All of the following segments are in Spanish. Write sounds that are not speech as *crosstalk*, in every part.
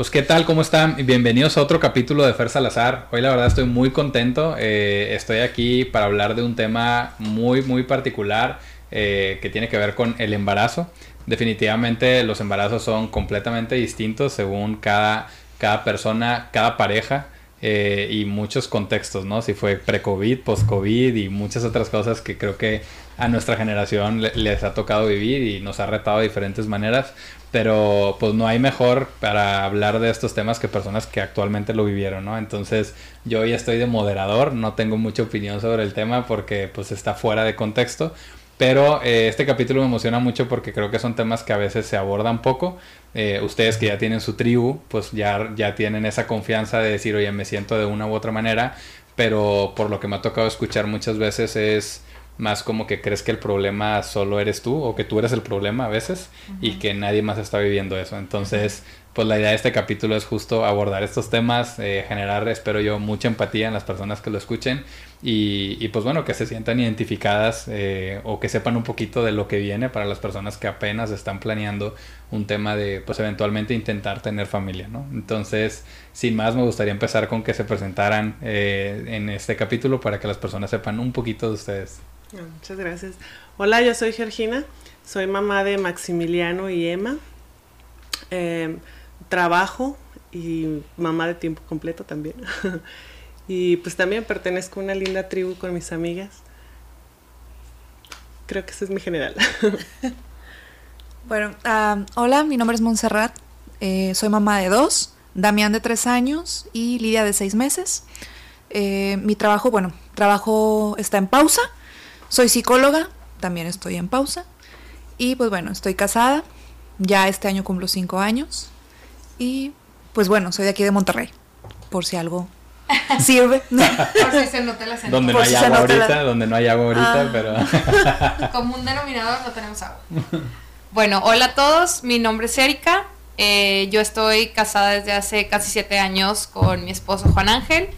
Pues qué tal, ¿cómo están? Bienvenidos a otro capítulo de Fer Salazar. Hoy la verdad estoy muy contento. Eh, estoy aquí para hablar de un tema muy, muy particular eh, que tiene que ver con el embarazo. Definitivamente los embarazos son completamente distintos según cada, cada persona, cada pareja. Eh, y muchos contextos, ¿no? Si fue pre-COVID, post-COVID y muchas otras cosas que creo que a nuestra generación les ha tocado vivir y nos ha retado de diferentes maneras, pero pues no hay mejor para hablar de estos temas que personas que actualmente lo vivieron, ¿no? Entonces yo hoy estoy de moderador, no tengo mucha opinión sobre el tema porque pues está fuera de contexto, pero eh, este capítulo me emociona mucho porque creo que son temas que a veces se abordan poco. Eh, ustedes que ya tienen su tribu, pues ya, ya tienen esa confianza de decir, oye, me siento de una u otra manera, pero por lo que me ha tocado escuchar muchas veces es más como que crees que el problema solo eres tú o que tú eres el problema a veces y que nadie más está viviendo eso. Entonces, pues la idea de este capítulo es justo abordar estos temas, eh, generar, espero yo, mucha empatía en las personas que lo escuchen y, y pues bueno, que se sientan identificadas eh, o que sepan un poquito de lo que viene para las personas que apenas están planeando un tema de, pues eventualmente intentar tener familia, ¿no? Entonces, sin más, me gustaría empezar con que se presentaran eh, en este capítulo para que las personas sepan un poquito de ustedes. Ah, muchas gracias. Hola, yo soy Georgina, soy mamá de Maximiliano y Emma. Em, trabajo y mamá de tiempo completo también. *laughs* y pues también pertenezco a una linda tribu con mis amigas. Creo que ese es mi general. *laughs* bueno, uh, hola, mi nombre es Montserrat, eh, soy mamá de dos, Damián de tres años y Lidia de seis meses. Eh, mi trabajo, bueno, trabajo está en pausa soy psicóloga, también estoy en pausa. Y pues bueno, estoy casada, ya este año cumplo cinco años. Y pues bueno, soy de aquí de Monterrey, por si algo *laughs* sirve. por si se nota la Donde no hay agua ahorita, donde no hay agua ahorita, ah. pero... *laughs* Como un denominador no tenemos agua. Bueno, hola a todos, mi nombre es Erika. Eh, yo estoy casada desde hace casi siete años con mi esposo Juan Ángel.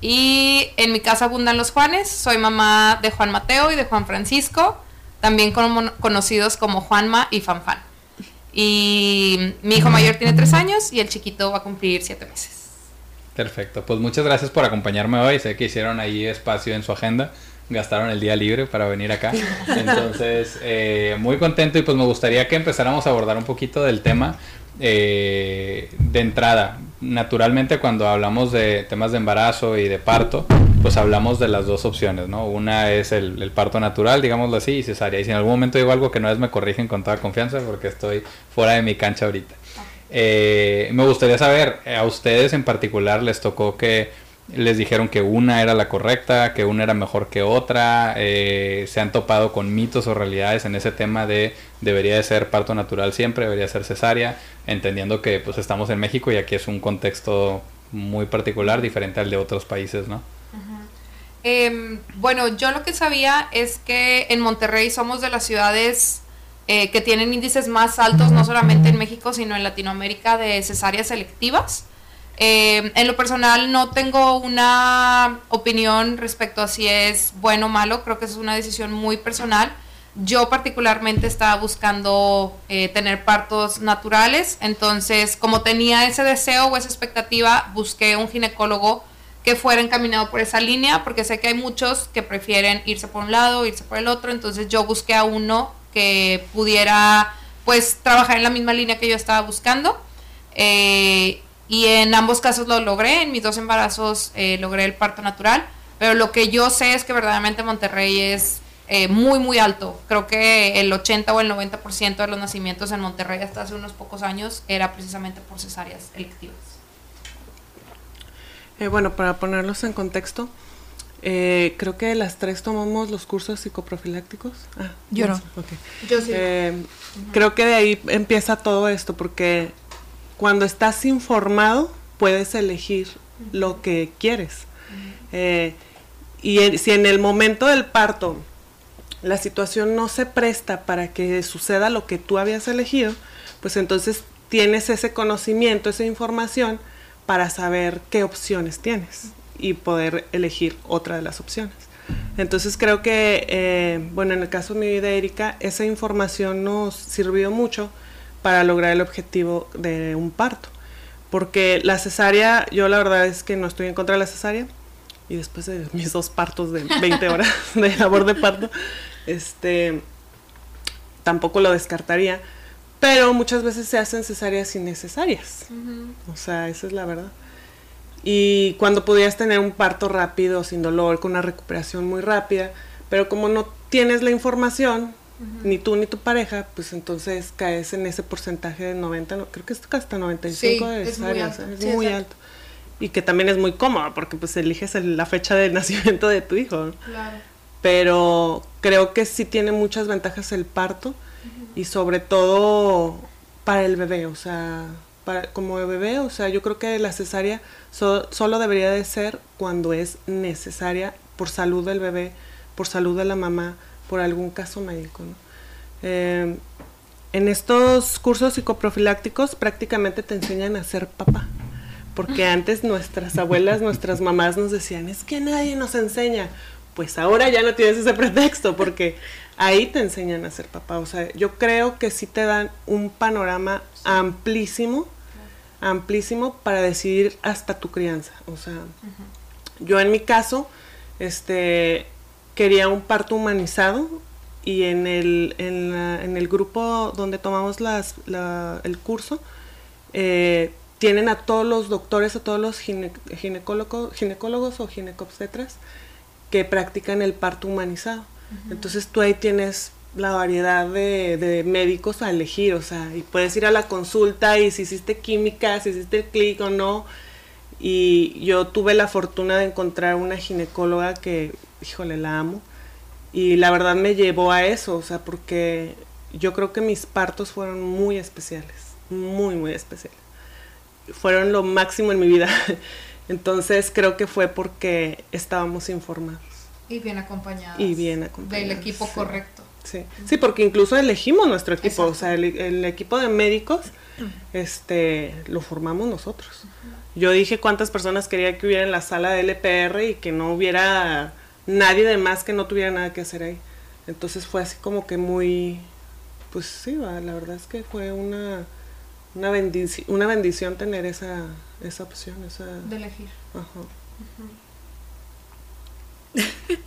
Y en mi casa abundan los Juanes. Soy mamá de Juan Mateo y de Juan Francisco, también conocidos como Juanma y Fanfan. Y mi hijo mayor tiene tres años y el chiquito va a cumplir siete meses. Perfecto, pues muchas gracias por acompañarme hoy. Sé que hicieron ahí espacio en su agenda, gastaron el día libre para venir acá. *laughs* Entonces, eh, muy contento y pues me gustaría que empezáramos a abordar un poquito del tema eh, de entrada, naturalmente cuando hablamos de temas de embarazo y de parto, pues hablamos de las dos opciones, ¿no? Una es el, parto natural, digámoslo así, y cesárea. Y si en algún momento digo algo que no es, me corrigen con toda confianza porque estoy fuera de mi cancha ahorita. Eh, me gustaría saber, a ustedes en particular les tocó que les dijeron que una era la correcta, que una era mejor que otra, eh, se han topado con mitos o realidades en ese tema de debería de ser parto natural siempre, debería ser cesárea, entendiendo que pues estamos en México y aquí es un contexto muy particular, diferente al de otros países, ¿no? Em, bueno, yo lo que sabía es que en Monterrey somos de las ciudades eh, que tienen índices más altos, no solamente en México, sino en Latinoamérica, de cesáreas selectivas. Eh, en lo personal no tengo una opinión respecto a si es bueno o malo, creo que es una decisión muy personal. Yo particularmente estaba buscando eh, tener partos naturales, entonces como tenía ese deseo o esa expectativa, busqué un ginecólogo que fuera encaminado por esa línea, porque sé que hay muchos que prefieren irse por un lado, irse por el otro, entonces yo busqué a uno que pudiera pues trabajar en la misma línea que yo estaba buscando. Eh, y en ambos casos lo logré, en mis dos embarazos eh, logré el parto natural, pero lo que yo sé es que verdaderamente Monterrey es eh, muy, muy alto. Creo que el 80 o el 90% de los nacimientos en Monterrey hasta hace unos pocos años era precisamente por cesáreas electivas. Eh, bueno, para ponerlos en contexto, creo que las tres tomamos los cursos psicoprofilácticos. Ah, yo no. Yo sí. Creo que de ahí empieza todo esto, porque cuando estás informado, puedes elegir lo que quieres. Eh, y si en el momento del parto la situación no se presta para que suceda lo que tú habías elegido, pues entonces tienes ese conocimiento, esa información para saber qué opciones tienes y poder elegir otra de las opciones. Entonces creo que, eh, bueno, en el caso de mi vida, Erika, esa información nos sirvió mucho para lograr el objetivo de un parto. porque la cesárea, yo la verdad es que no estoy en contra de la cesárea, y después de mis dos partos de 20 horas *laughs* de labor de parto, este, tampoco lo descartaría, pero muchas veces se hacen cesáreas innecesarias, o sea, esa es la verdad. Y cuando podías tener un parto rápido, sin dolor, con una recuperación muy rápida, pero como no tienes la información, ni tú ni tu pareja, pues entonces caes en ese porcentaje de 90, creo que es hasta 95 de cesáreas, es muy alto. Y que también es muy cómodo porque pues eliges la fecha de *laughs* nacimiento de tu hijo. Claro. Pero creo que sí tiene muchas ventajas el parto y sobre todo para el bebé, o sea, para, como bebé, o sea, yo creo que la cesárea solo debería de ser cuando es necesaria por salud del bebé, por salud de la mamá, por algún caso médico. Eh, en estos cursos psicoprofilácticos prácticamente te enseñan a ser papá, porque antes nuestras abuelas, nuestras mamás nos decían, es que nadie nos enseña. Pues ahora ya no tienes ese pretexto, porque ahí te enseñan a ser papá. O sea, yo creo que sí te dan un panorama amplísimo, amplísimo para decidir hasta tu crianza. O sea, yo en mi caso, este, quería un parto humanizado y en el, en, el grupo donde tomamos las, el curso, eh, tienen a todos los doctores, a todos los ginecólogos, ginecólogos o ginecobstetras que practican el parto humanizado. Entonces tú ahí tienes la variedad de, médicos a elegir, o sea, y puedes ir a la consulta y si hiciste química, si hiciste el clic o no. Y yo tuve la fortuna de encontrar una ginecóloga que, híjole, la amo. Y la verdad me llevó a eso, o sea, porque yo creo que mis partos fueron muy especiales, muy, muy especiales. Fueron lo máximo en mi vida. *laughs* Entonces creo que fue porque estábamos informados. Y bien acompañados. Y bien acompañados. Del equipo correcto. Sí. sí, porque incluso elegimos nuestro equipo, o sea, el, equipo de médicos, *clears throat* este, lo formamos nosotros. Yo dije cuántas personas quería que hubiera en la sala de LPR y que no hubiera nadie de más que no tuviera nada que hacer ahí. Entonces fue así como que muy, pues sí, la verdad es que fue una, una, una bendición tener esa, esa opción, esa... De elegir. Ajá. *laughs*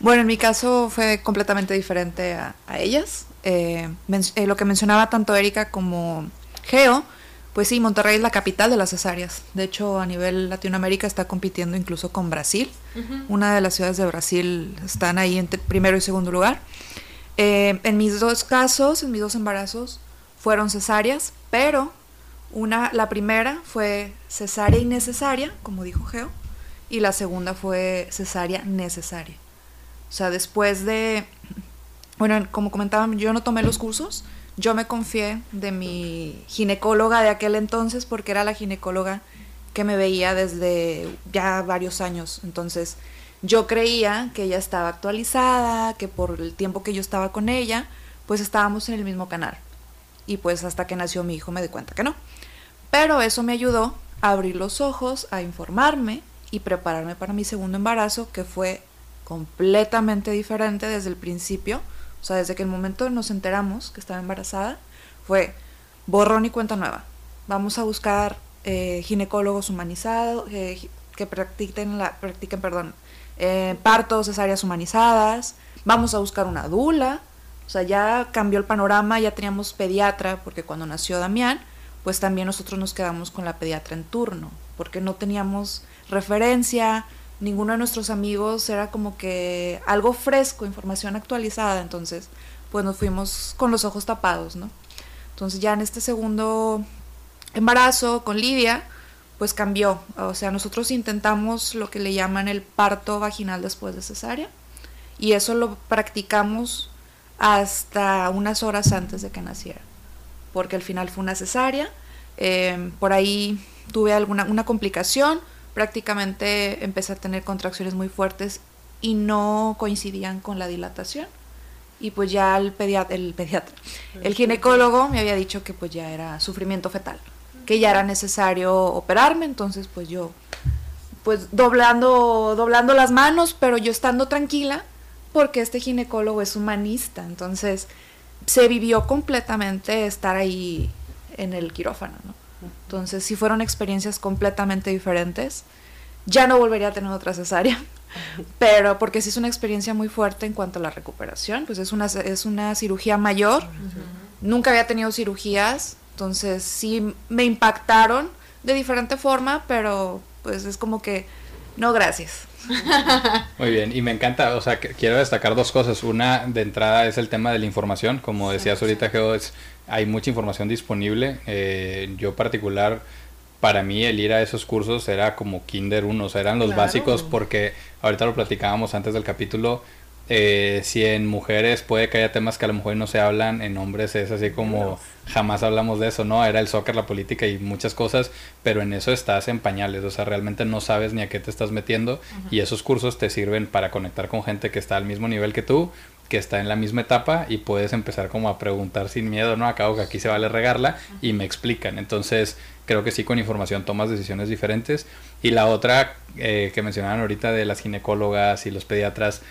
bueno, en mi caso fue completamente diferente a, ellas. Eh, eh, lo que mencionaba tanto Erika como Geo, pues sí, Monterrey es la capital de las cesáreas. De hecho, a nivel Latinoamérica está compitiendo incluso con Brasil. Una de las ciudades de Brasil están ahí en primero y segundo lugar. Eh, en mis dos casos, en mis dos embarazos, fueron cesáreas, pero una, la primera fue cesárea innecesaria, como dijo Geo, y la segunda fue cesárea necesaria. O sea, después de, bueno, como comentaban, yo no tomé los cursos, yo me confié de mi ginecóloga de aquel entonces porque era la ginecóloga que me veía desde ya varios años. Entonces, yo creía que ella estaba actualizada, que por el tiempo que yo estaba con ella, pues estábamos en el mismo canal. Y pues hasta que nació mi hijo me di cuenta que no. Pero eso me ayudó a abrir los ojos, a informarme y prepararme para mi segundo embarazo, que fue completamente diferente desde el principio. O sea, desde que el momento nos enteramos que estaba embarazada, fue borrón y cuenta nueva. Vamos a buscar eh, ginecólogos humanizados eh, que practiquen, la, practiquen perdón, eh, partos, cesáreas humanizadas. Vamos a buscar una dula. O sea, ya cambió el panorama, ya teníamos pediatra, porque cuando nació Damián, pues también nosotros nos quedamos con la pediatra en turno, porque no teníamos referencia, ninguno de nuestros amigos era como que algo fresco, información actualizada, entonces pues nos fuimos con los ojos tapados, ¿no? Entonces ya en este segundo embarazo con Lidia, pues cambió, o sea, nosotros intentamos lo que le llaman el parto vaginal después de cesárea y eso lo practicamos hasta unas horas antes de que naciera porque al final fue una cesárea. Eh, por ahí tuve alguna una complicación, prácticamente empecé a tener contracciones muy fuertes y no coincidían con la dilatación. Y pues ya el pediatra, el pediatra, el ginecólogo me había dicho que pues ya era sufrimiento fetal, que ya era necesario operarme, entonces pues yo pues doblando doblando las manos, pero yo estando tranquila porque este ginecólogo es humanista, entonces se vivió completamente estar ahí en el quirófano, ¿no? Entonces sí fueron experiencias completamente diferentes. Ya no volvería a tener otra cesárea, *laughs* pero porque sí es una experiencia muy fuerte en cuanto a la recuperación, pues es una, es una cirugía mayor, nunca había tenido cirugías, entonces sí me impactaron de diferente forma, pero pues es como que, no, gracias. *laughs* Muy bien, y me encanta, o sea, quiero destacar dos cosas. Una, de entrada, es el tema de la información. Como decías ahorita, Geo, hay mucha información disponible. Eh, yo particular para mí el ir a esos cursos era como Kinder 1, o sea, eran los básicos porque ahorita lo platicábamos antes del capítulo, eh, si en mujeres puede que haya temas que a lo mejor no se hablan, en hombres es así como jamás hablamos de eso, ¿no? Era el soccer, la política y muchas cosas, pero en eso estás en pañales, o sea, realmente no sabes ni a qué te estás metiendo y esos cursos te sirven para conectar con gente que está al mismo nivel que tú, que está en la misma etapa y puedes empezar como a preguntar sin miedo, ¿no? Acabo que aquí se vale regarla y me explican. Entonces, creo que sí con información tomas decisiones diferentes. Y la otra eh, que mencionaban ahorita de las ginecólogas y los pediatras,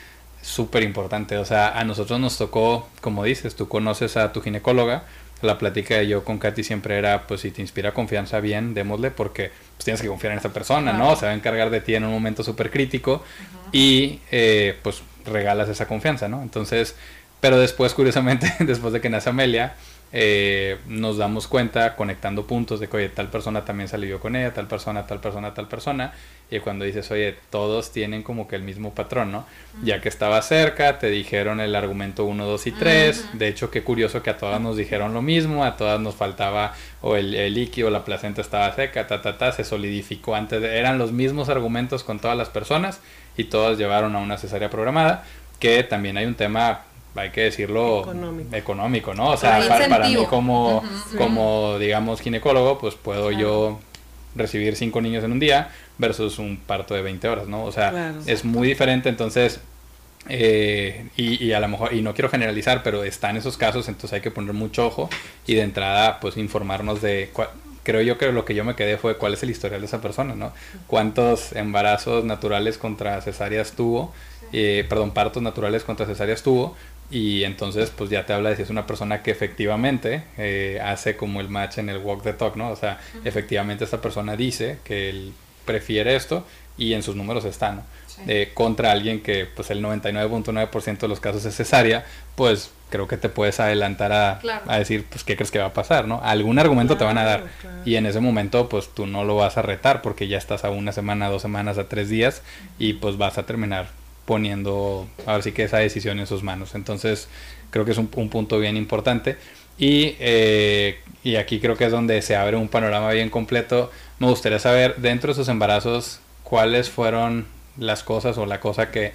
súper importante. O sea, a nosotros nos tocó, como dices, tú conoces a tu ginecóloga. La plática de yo con Katy siempre era, pues si te inspira confianza, bien, démosle, porque pues, tienes que confiar en esta persona, ¿no? Se va a encargar de ti en un momento súper crítico y eh, pues regalas esa confianza, ¿no? Entonces, pero después, curiosamente, *laughs* después de que nace Amelia, eh, nos damos cuenta conectando puntos de que, oye, tal persona también salió con ella, tal persona, tal persona, tal persona, y cuando dices, oye, todos tienen como que el mismo patrón, ¿no? Ya que estaba cerca, te dijeron el argumento 1, 2 y 3, de hecho, qué curioso que a todas nos dijeron lo mismo, a todas nos faltaba o el, el líquido, la placenta estaba seca, ta, ta, ta, se solidificó antes, eran los mismos argumentos con todas las personas, y todas llevaron a una cesárea programada, que también hay un tema hay que decirlo económico, ¿no? O sea, para, mí como, como, digamos, ginecólogo, pues puedo yo recibir cinco niños en un día versus un parto de 20 horas, ¿no? O sea, es muy diferente, entonces, eh, y, y, a lo mejor, y no quiero generalizar, pero está en esos casos, entonces hay que poner mucho ojo y de entrada, pues informarnos de creo yo que lo que yo me quedé fue cuál es el historial de esa persona, ¿no? Cuántos embarazos naturales contra cesáreas tuvo, eh, perdón, partos naturales contra cesáreas tuvo, y entonces pues ya te habla de si es una persona que efectivamente eh, hace como el match en el walk the talk, ¿no? O sea, efectivamente esta persona dice que él prefiere esto y en sus números está, ¿no? Eh, contra alguien que pues el 99.9% de los casos es cesárea, pues creo que te puedes adelantar a, a, decir, pues, ¿qué crees que va a pasar? ¿no? Algún argumento te van a dar. Y en ese momento, pues, tú no lo vas a retar porque ya estás a una semana, dos semanas, a tres días y pues vas a terminar poniendo, ahora sí que esa decisión en sus manos. Entonces, creo que es un, punto bien importante. Y, eh, y aquí creo que es donde se abre un panorama bien completo. Me gustaría saber, dentro de sus embarazos, cuáles fueron las cosas o la cosa que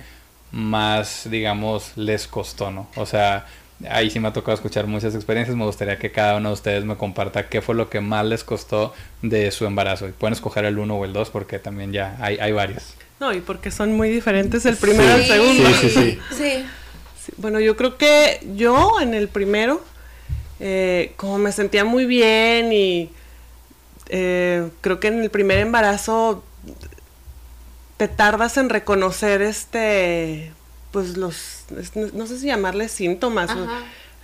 más, digamos, les costó, ¿no? O sea, ahí sí me ha tocado escuchar muchas experiencias. Me gustaría que cada uno de ustedes me comparta qué fue lo que más les costó de su embarazo. Y pueden escoger el uno o el dos porque también ya hay, hay varios. No, y porque son muy diferentes el primero y el segundo. Sí, sí, sí. Bueno, yo creo que yo en el primero, eh, como me sentía muy bien y eh, creo que en el primer embarazo te tardas en reconocer este, pues los, no sé si llamarles síntomas,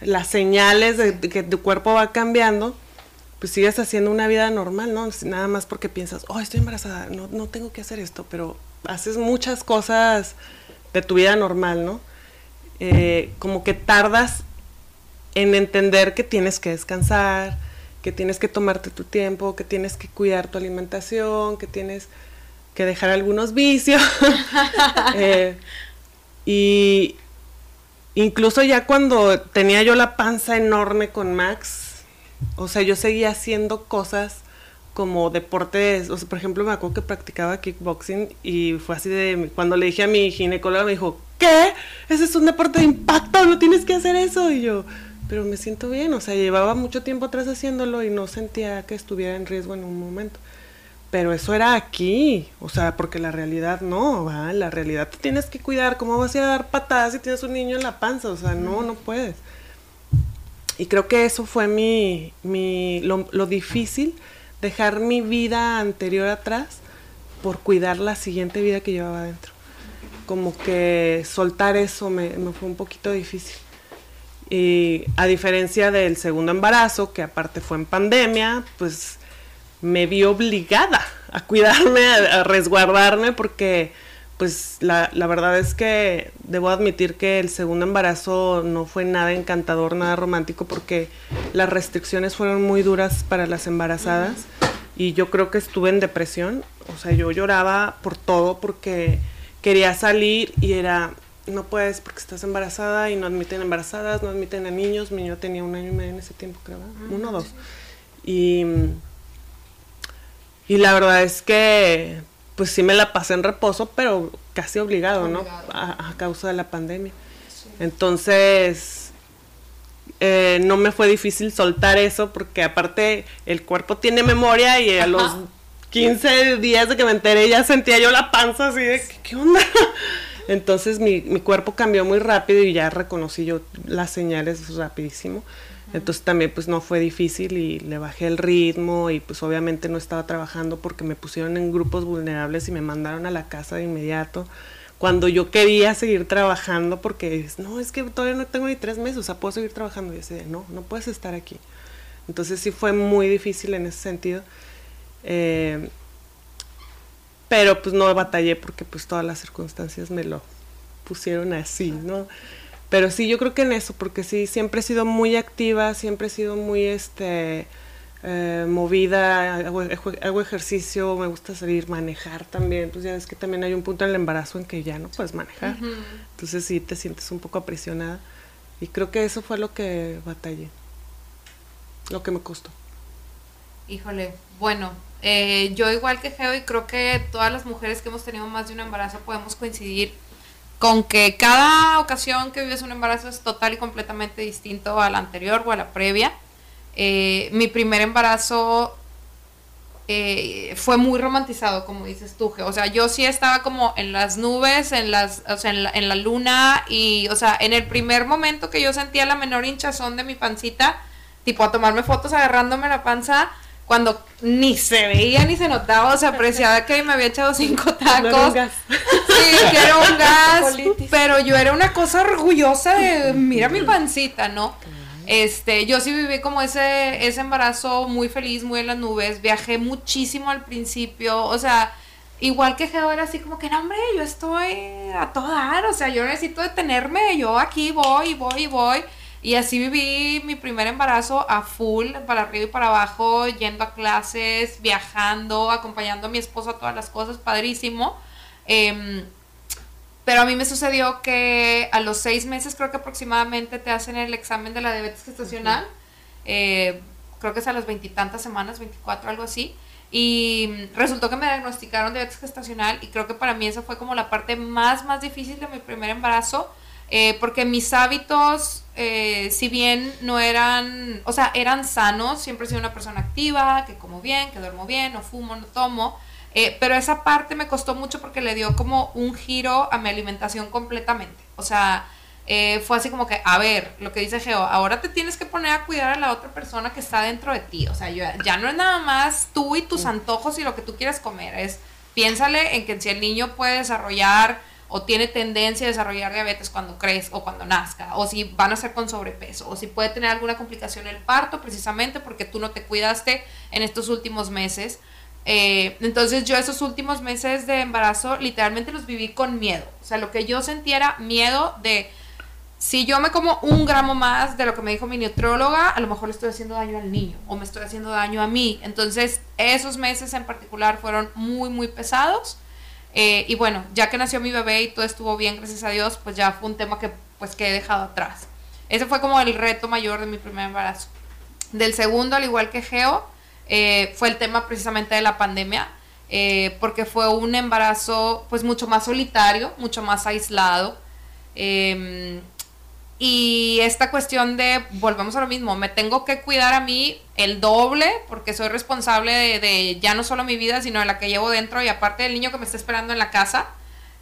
las señales de, que tu cuerpo va cambiando, pues sigues haciendo una vida normal, ¿no? Nada más porque piensas, oh, estoy embarazada, no, no tengo que hacer esto, pero haces muchas cosas de tu vida normal, ¿no? Eh, como que tardas en entender que tienes que descansar, que tienes que tomarte tu tiempo, que tienes que cuidar tu alimentación, que tienes que dejar algunos vicios. *laughs* Eh, y incluso ya cuando tenía yo la panza enorme con Max, o sea, yo seguía haciendo cosas como deportes, o sea, por ejemplo, me acuerdo que practicaba kickboxing y fue así de, cuando le dije a mi ginecóloga, me dijo, ¿qué? Ese es un deporte de impacto, no tienes que hacer eso. Y yo, pero me siento bien, o sea, llevaba mucho tiempo atrás haciéndolo y no sentía que estuviera en riesgo en un momento. Pero eso era aquí, o sea, porque la realidad no, ¿va? la realidad te tienes que cuidar, ¿cómo vas a dar patadas si tienes un niño en la panza? O sea, no, no puedes. Y creo que eso fue mi, mi lo, lo difícil, dejar mi vida anterior atrás por cuidar la siguiente vida que llevaba adentro. Como que soltar eso me, me fue un poquito difícil. Y a diferencia del segundo embarazo, que aparte fue en pandemia, pues me vi obligada a cuidarme, a, resguardarme, porque pues la, la, verdad es que debo admitir que el segundo embarazo no fue nada encantador, nada romántico, porque las restricciones fueron muy duras para las embarazadas y yo creo que estuve en depresión, o sea, yo lloraba por todo porque quería salir y era, no puedes porque estás embarazada y no admiten embarazadas, no admiten a niños, mi niño tenía un año y medio en ese tiempo, creo, uno o dos. Y, y la verdad es que, pues sí me la pasé en reposo, pero casi obligado, ¿no? A, causa de la pandemia. Entonces, eh, no me fue difícil soltar eso porque aparte el cuerpo tiene memoria y a los 15 días de que me enteré ya sentía yo la panza así de, ¿qué, onda? Entonces mi, mi, cuerpo cambió muy rápido y ya reconocí yo las señales rapidísimo. Entonces también pues no fue difícil y le bajé el ritmo y pues obviamente no estaba trabajando porque me pusieron en grupos vulnerables y me mandaron a la casa de inmediato. Cuando yo quería seguir trabajando porque no, es que todavía no tengo ni tres meses, o sea, puedo seguir trabajando. Y yo decía, no, no puedes estar aquí. Entonces sí fue muy difícil en ese sentido. Eh, pero pues no batallé porque pues todas las circunstancias me lo pusieron así, ¿no? Pero sí, yo creo que en eso, porque sí, siempre he sido muy activa, siempre he sido muy, este, eh, movida, hago, ejercicio, me gusta salir, manejar también, pues ya ves que también hay un punto en el embarazo en que ya no puedes manejar, entonces sí te sientes un poco aprisionada. Y creo que eso fue lo que batallé, lo que me costó. Híjole, bueno, eh, yo igual que Geo y creo que todas las mujeres que hemos tenido más de un embarazo podemos coincidir con que cada ocasión que vives un embarazo es total y completamente distinto a la anterior o a la previa. Eh, mi primer embarazo eh, fue muy romantizado, como dices tú, o sea, yo sí estaba como en las nubes, en las, o sea, la, en la, luna y, o sea, en el primer momento que yo sentía la menor hinchazón de mi pancita, tipo a tomarme fotos agarrándome la panza, cuando ni se veía ni se notaba, o sea, apreciaba que me había echado cinco tacos. Sí, que era un gas. pero yo era una cosa orgullosa de, mira mi pancita, ¿no? Este, yo sí viví como ese, ese embarazo muy feliz, muy en las nubes. Viajé muchísimo al principio, o sea, igual que Geo era así como que, no, hombre, yo estoy a todo dar, o sea, yo necesito detenerme, yo aquí voy, voy, voy. Y así viví mi primer embarazo a full, para arriba y para abajo, yendo a clases, viajando, acompañando a mi esposo a todas las cosas, padrísimo. Em, pero a mí me sucedió que a los seis meses, creo que aproximadamente, te hacen el examen de la diabetes gestacional. Eh, creo que es a las veintitantas semanas, 24, algo así. Y resultó que me diagnosticaron diabetes gestacional y creo que para mí esa fue como la parte más, más difícil de mi primer embarazo eh, porque mis hábitos, eh, si bien no eran, o sea, eran sanos, siempre he sido una persona activa, que como bien, que duermo bien, no fumo, no tomo, eh, pero esa parte me costó mucho porque le dio como un giro a mi alimentación completamente. O sea, fue así como que, a ver, lo que dice Geo, ahora te tienes que poner a cuidar a la otra persona que está dentro de ti. O sea, ya no es nada más tú y tus antojos y lo que tú quieres comer, es piénsale en que si el niño puede desarrollar o tiene tendencia a desarrollar diabetes cuando crezca o cuando nazca, o si van a ser con sobrepeso, o si puede tener alguna complicación el parto precisamente porque tú no te cuidaste en estos últimos meses. Eh, entonces yo esos últimos meses de embarazo literalmente los viví con miedo. O sea, lo que yo sentía miedo de si yo me como un gramo más de lo que me dijo mi nutrióloga, a lo mejor le estoy haciendo daño al niño o me estoy haciendo daño a mí. Entonces esos meses en particular fueron muy, muy pesados. Eh, y bueno, ya que nació mi bebé y todo estuvo bien, gracias a Dios, pues ya fue un tema que pues que he dejado atrás. Ese fue como el reto mayor de mi primer embarazo. Del segundo, al igual que Geo, eh, fue el tema precisamente de la pandemia, eh, porque fue un embarazo pues mucho más solitario, mucho más aislado. Em, y esta cuestión de, volvemos a lo mismo, me tengo que cuidar a mí el doble porque soy responsable de, ya no solo mi vida, sino de la que llevo dentro y aparte del niño que me está esperando en la casa.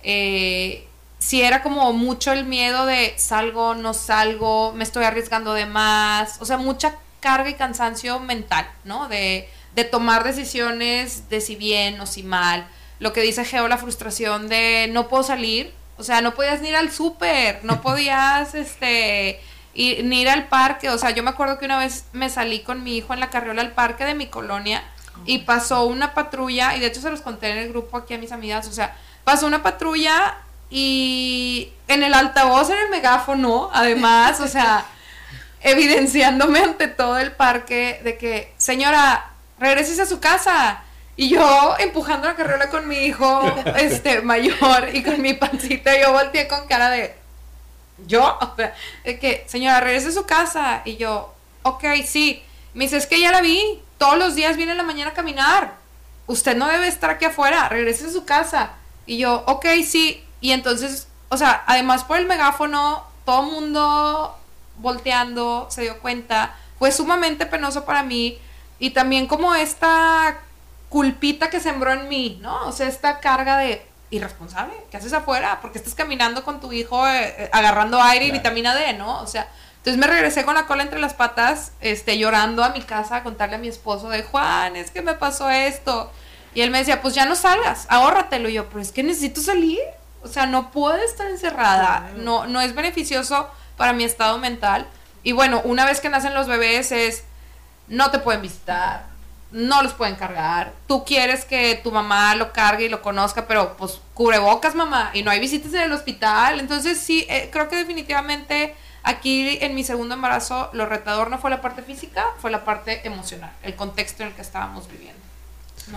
Eh, si era como mucho el miedo de salgo, no salgo, me estoy arriesgando de más, o sea, mucha carga y cansancio mental, ¿no? De, de tomar decisiones de si bien o si mal. Lo que dice Geo, la frustración de no puedo salir, o sea, no podías ni ir al súper, no *laughs* podías, este, ir, ni ir al parque. O sea, yo me acuerdo que una vez me salí con mi hijo en la carriola al parque de mi colonia y pasó una patrulla, y de hecho se los conté en el grupo aquí a mis amigas, o sea, pasó una patrulla y en el altavoz, en el megáfono, además, o sea, *laughs* evidenciándome ante todo el parque de que, señora, regreses a su casa. Y yo empujando la carriola con mi hijo *laughs* este mayor y con mi pancita, yo volteé con cara de yo, o sea, de que, señora, regrese a su casa. Y yo, ok, sí. Me dice, es que ya la vi, todos los días viene en la mañana a caminar. Usted no debe estar aquí afuera, regrese a su casa. Y yo, ok, sí. Y entonces, o sea, además por el megáfono, todo el mundo volteando se dio cuenta. Fue sumamente penoso para mí. Y también como esta culpita que sembró en mí, ¿no? O sea, esta carga de irresponsable, ¿qué haces afuera? Porque estás caminando con tu hijo eh, eh, agarrando aire y vitamina D, ¿no? O sea, entonces me regresé con la cola entre las patas, este, llorando a mi casa a contarle a mi esposo de Juan, es que me pasó esto. Y él me decía, pues ya no salgas, ahórratelo. Y yo, pero es que necesito salir. O sea, no puedo estar encerrada. No, no es beneficioso para mi estado mental. Y bueno, una vez que nacen los bebés es, no te pueden visitar, no los pueden cargar. Tú quieres que tu mamá lo cargue y lo conozca, pero pues cubrebocas, mamá, y no hay visitas en el hospital. Entonces sí, eh, creo que definitivamente Aquí en mi segundo embarazo lo retador no fue la parte física, fue la parte emocional, el contexto en el que estábamos viviendo.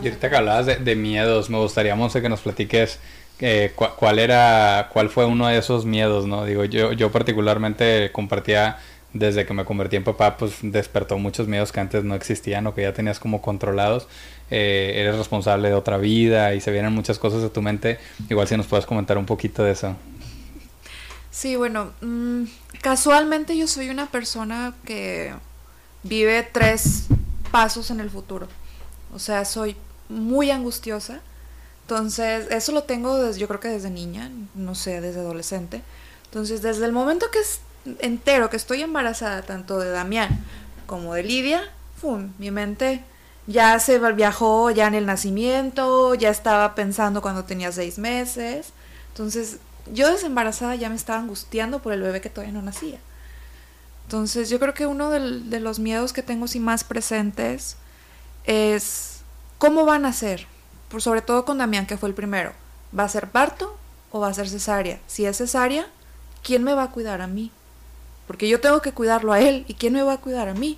y ahorita que hablabas de, miedos, me gustaría, Monse, que nos platiques eh, cuál era, cuál fue uno de esos miedos, ¿no? Digo, yo, yo particularmente compartía desde que me convertí en papá, pues despertó muchos miedos que antes no existían o que ya tenías como controlados. Eh, eres responsable de otra vida y se vienen muchas cosas de tu mente. Igual si nos puedes comentar un poquito de eso. Sí, bueno, mm, casualmente yo soy una persona que vive tres pasos en el futuro. O sea, soy muy angustiosa. Entonces, eso lo tengo desde, yo creo que desde niña, no sé, desde adolescente. Entonces, desde el momento que entero, que estoy embarazada, tanto de Damián como de Lidia, ¡fum! mi mente ya se viajó ya en el nacimiento, ya estaba pensando cuando tenía seis meses. Entonces, yo desembarazada ya me estaba angustiando por el bebé que todavía no nacía. Entonces yo creo que uno de los miedos que tengo sí más presentes es cómo van a ser, por sobre todo con Damián que fue el primero. ¿Va a ser parto o va a ser cesárea? Si es cesárea, ¿quién me va a cuidar a mí? Porque yo tengo que cuidarlo a él y ¿quién me va a cuidar a mí?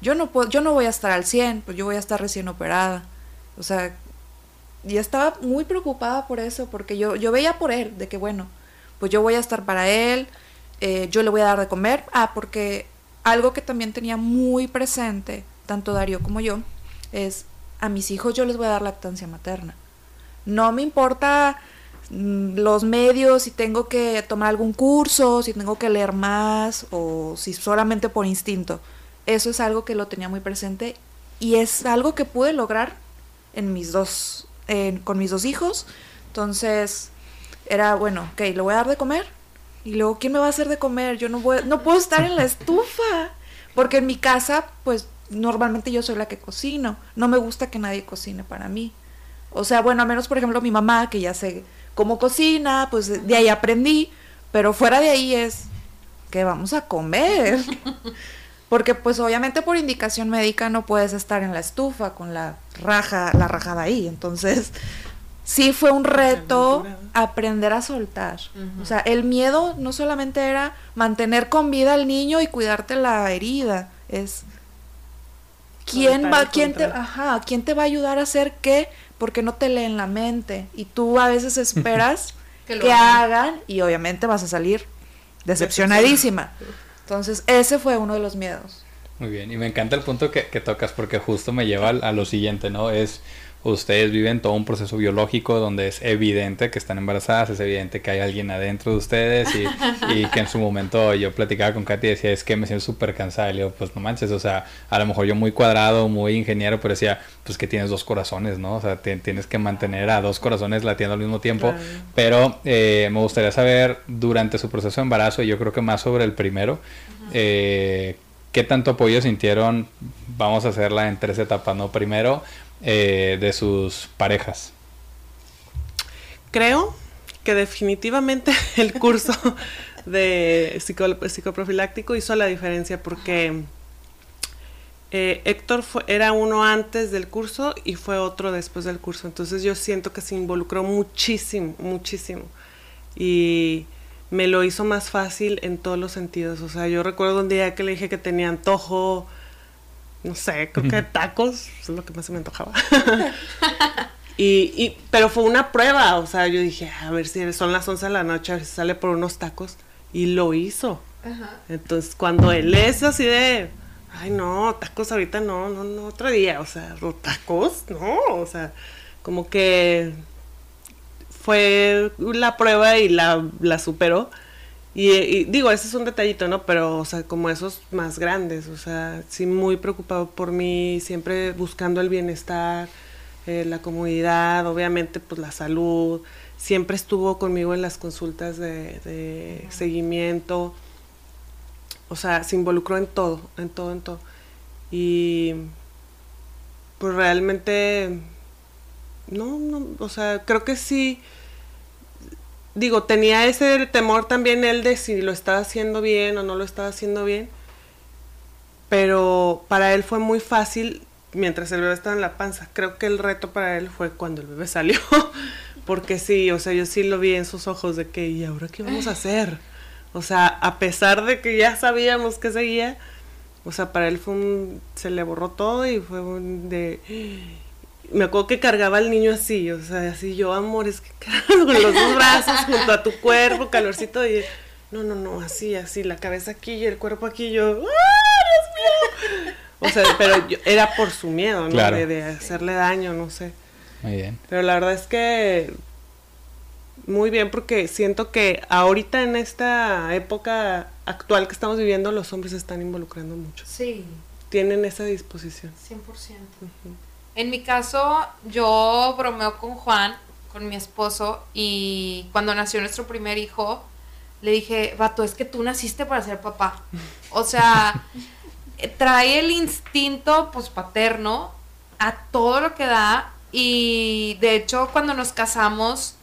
Yo no puedo, yo no voy a estar al 100, pues yo voy a estar recién operada. O sea, y estaba muy preocupada por eso, porque yo, yo veía por él, de que bueno, pues yo voy a estar para él, eh, yo le voy a dar de comer. Ah, porque algo que también tenía muy presente, tanto Darío como yo, es a mis hijos yo les voy a dar lactancia materna. No me importa los medios, si tengo que tomar algún curso, si tengo que leer más o si solamente por instinto. Eso es algo que lo tenía muy presente y es algo que pude lograr en mis dos con mis dos hijos. Entonces era, bueno, ok, le voy a dar de comer. Y luego, ¿quién me va a hacer de comer? Yo no, voy, no puedo estar en la estufa. Porque en mi casa, pues normalmente yo soy la que cocino. No me gusta que nadie cocine para mí. O sea, bueno, a menos por ejemplo mi mamá, que ya sé cómo cocina, pues de ahí aprendí. Pero fuera de ahí es que vamos a comer. *laughs* Porque pues obviamente por indicación médica no puedes estar en la estufa con la raja, la rajada ahí. Entonces, sí fue un reto aprender a soltar. O sea, el miedo no solamente era mantener con vida al niño y cuidarte la herida, es quién va, quién te, ajá, quién te va a ayudar a hacer qué, porque no te leen la mente y tú a veces esperas *laughs* que, hagan y obviamente vas a salir decepcionadísima. Entonces, ese fue uno de los miedos. Muy bien, y me encanta el punto que, que tocas porque justo me lleva a, lo siguiente, ¿no? Es, ustedes viven todo un proceso biológico donde es evidente que están embarazadas, es evidente que hay alguien adentro de ustedes y, y que en su momento yo platicaba con Katy y decía, es que me siento súper cansada. Y le digo, pues no manches, o sea, a lo mejor yo muy cuadrado, muy ingeniero, pero decía, pues que tienes dos corazones, ¿no? O sea, tienes que mantener a dos corazones latiendo al mismo tiempo. Pero eh, me gustaría saber durante su proceso de embarazo, y yo creo que más sobre el primero, eh, ¿qué tanto apoyo sintieron? Vamos a hacerla en tres etapas, ¿no? Primero, eh, de sus parejas. Creo que definitivamente *laughs* el curso de psicoprofiláctico hizo la diferencia porque eh, Héctor era uno antes del curso y fue otro después del curso. Entonces yo siento que se involucró muchísimo, muchísimo. Y me lo hizo más fácil en todos los sentidos. O sea, yo recuerdo un día que le dije que tenía antojo, no sé, creo que tacos, es lo que más se me antojaba. *laughs* y, y, pero fue una prueba, o sea, yo dije, a ver si son las 11 de la noche, a ver si sale por unos tacos. Y lo hizo. Entonces, cuando él es así de, ay, no, tacos ahorita no, no, no, otro día, o sea, tacos, no, o sea, como que fue la prueba y la, superó. Y, digo, ese es un detallito, ¿no? Pero, o sea, como esos más grandes, o sea, sí muy preocupado por mí, siempre buscando el bienestar, eh, la comodidad, obviamente, pues la salud. Siempre estuvo conmigo en las consultas de seguimiento. O sea, se involucró en todo, en todo, en todo. Y pues realmente, no, no, o sea, creo que sí, digo, tenía ese temor también él de si lo estaba haciendo bien o no lo estaba haciendo bien, pero para él fue muy fácil mientras el bebé estaba en la panza. Creo que el reto para él fue cuando el bebé salió, *laughs* porque sí, o sea, yo sí lo vi en sus ojos de que, ¿y ahora qué vamos a hacer? O sea, a pesar de que ya sabíamos que seguía, o sea, para él fue un, se le borró todo y fue un de, me acuerdo que cargaba al niño así, o sea, así yo, amor, es que con los dos brazos junto a tu cuerpo, calorcito y, no, no, no, así, así, la cabeza aquí y el cuerpo aquí, yo, ¡ah, Dios mío! O sea, pero yo, era por su miedo, ¿no? De, de hacerle daño, no sé. Muy bien. Pero la verdad es que muy bien porque siento que ahorita en esta época actual que estamos viviendo los hombres se están involucrando mucho. Sí. Tienen esa disposición. 100%. En mi caso, yo bromeo con Juan, con mi esposo, y cuando nació nuestro primer hijo, le dije, vato, es que tú naciste para ser papá. O sea, *laughs* trae el instinto pues paterno a todo lo que da y de hecho cuando nos casamos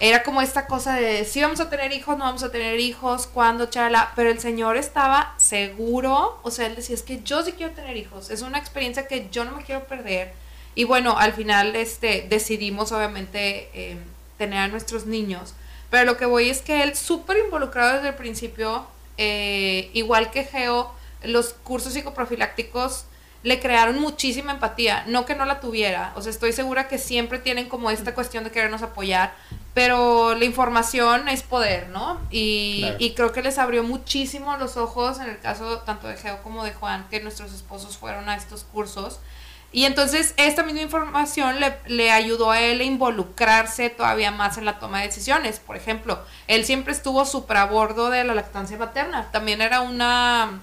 era como esta cosa de si vamos a tener hijos, no vamos a tener hijos, cuándo, charla, pero el señor estaba seguro, o sea, él decía, es que yo sí quiero tener hijos, es una experiencia que yo no me quiero perder. Y bueno, al final este, decidimos obviamente eh, tener a nuestros niños, pero lo que voy es que él súper involucrado desde el principio, eh, igual que Geo, los cursos psicoprofilácticos le crearon muchísima empatía, no que no la tuviera, o sea, estoy segura que siempre tienen como esta cuestión de querernos apoyar, pero la información es poder, ¿no? Y, y, creo que les abrió muchísimo los ojos en el caso tanto de Geo como de Juan, que nuestros esposos fueron a estos cursos. Y entonces esta misma información le, ayudó a él a involucrarse todavía más en la toma de decisiones. Por ejemplo, él siempre estuvo súper a bordo de la lactancia materna. También era una,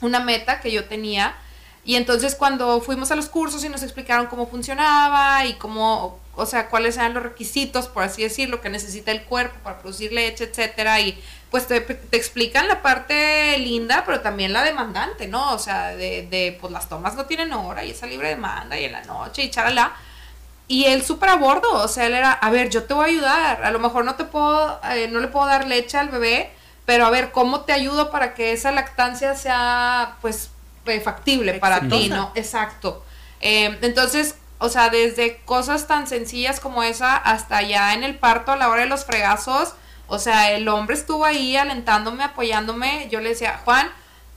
una meta que yo tenía. Y entonces cuando fuimos a los cursos y nos explicaron cómo funcionaba y cómo, o sea, cuáles eran los requisitos, por así decirlo, que necesita el cuerpo para producir leche, etcétera, y pues te, te explican la parte linda, pero también la demandante, ¿no? O sea, de, de, pues las tomas no tienen hora y esa libre demanda y en la noche y charala. Y él súper a bordo, o sea, él era, a ver, yo te voy a ayudar, a lo mejor no te puedo, eh, no le puedo dar leche al bebé, pero a ver, ¿cómo te ayudo para que esa lactancia sea, pues, factible para ti, ¿no? Exacto. Eh, entonces, o sea, desde cosas tan sencillas como esa hasta ya en el parto a la hora de los fregazos, o sea, el hombre estuvo ahí alentándome, apoyándome. Yo le decía, Juan,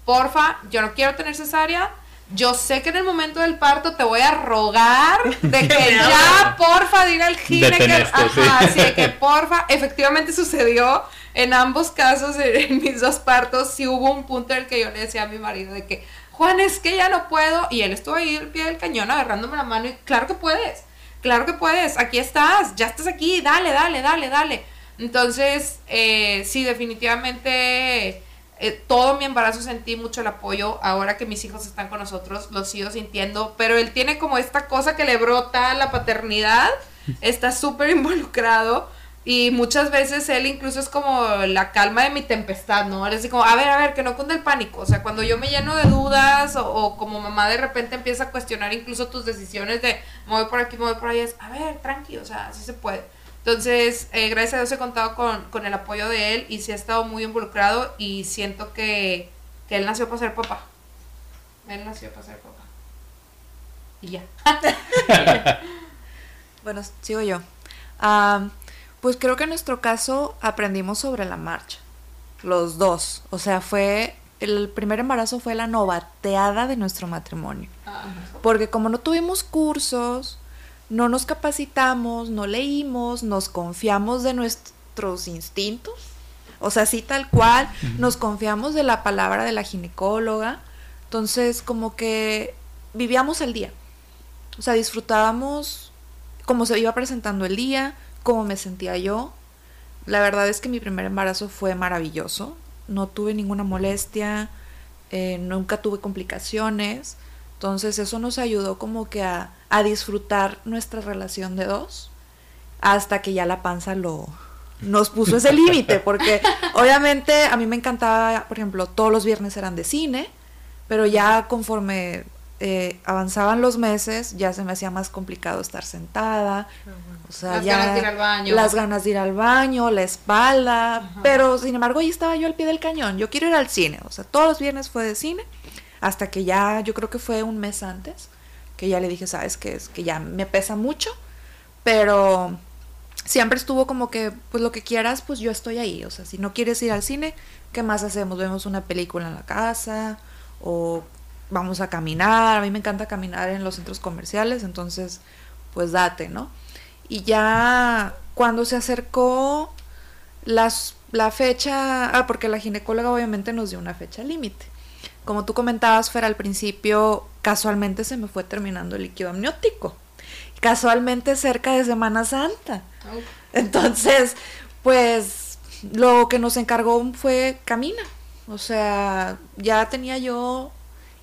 porfa, yo no quiero tener cesárea. Yo sé que en el momento del parto te voy a rogar de *laughs* que ya, porfa, diga el gineco. Ajá, sí. que porfa. Efectivamente sucedió en ambos casos, en, mis dos partos, sí hubo un punto en el que yo le decía a mi marido de que, Juan, es que ya no puedo. Y él estuvo ahí al pie del cañón agarrándome la mano y claro que puedes, claro que puedes, aquí estás, ya estás aquí, dale, dale, dale, dale. Entonces, eh, sí, definitivamente eh, todo mi embarazo sentí mucho el apoyo. Ahora que mis hijos están con nosotros, lo sigo sintiendo. Pero él tiene como esta cosa que le brota la paternidad. *laughs* Está súper involucrado. Y muchas veces él incluso es como la calma de mi tempestad, ¿no? Él es así como, a ver, a ver, que no cunde el pánico. O sea, cuando yo me lleno de dudas o, o, como mamá de repente empieza a cuestionar incluso tus decisiones de me voy por aquí, me voy por allá, es, a ver, tranqui, o sea, así se puede. Entonces, eh, gracias a Dios he contado con, con, el apoyo de él y sí ha estado muy involucrado y siento que, que él nació para ser papá. Él nació para ser papá. y ya. *laughs* bueno, sigo yo. Ah, pues creo que en nuestro caso aprendimos sobre la marcha, los dos. O sea, fue, el primer embarazo fue la novateada de nuestro matrimonio. Porque como no tuvimos cursos, no nos capacitamos, no leímos, nos confiamos de nuestros instintos. O sea, así tal cual, nos confiamos de la palabra de la ginecóloga. Entonces, como que vivíamos el día. O sea, disfrutábamos cómo se iba presentando el día, cómo me sentía yo. La verdad es que mi primer embarazo fue maravilloso. No tuve ninguna molestia, eh, nunca tuve complicaciones. Entonces eso nos ayudó como que a, a disfrutar nuestra relación de dos hasta que ya la panza lo nos puso ese *laughs* límite porque obviamente a mí me encantaba, por ejemplo, todos los viernes eran de cine, pero ya conforme eh, avanzaban los meses, ya se me hacía más complicado estar sentada. O sea, Las ya ganas de ir al baño. las ganas de ir al baño, la espalda, pero sin embargo ahí estaba yo al pie del cañón. Yo quiero ir al cine, o sea, todos los viernes fue de cine, hasta que ya, yo creo que fue un mes antes, que ya le dije, sabes que es que ya me pesa mucho, pero siempre estuvo como que, pues lo que quieras, pues yo estoy ahí. O sea, si no quieres ir al cine, ¿qué más hacemos? Vemos una película en la casa o vamos a caminar. A mí me encanta caminar en los centros comerciales, entonces, pues date, ¿no? Y ya cuando se acercó las, la fecha, ah, porque la ginecóloga obviamente nos dio una fecha límite. Como tú comentabas, Fer, al principio casualmente se me fue terminando el líquido amniótico. Casualmente cerca de Semana Santa. Entonces, pues lo que nos encargó fue camina. O sea, ya tenía yo,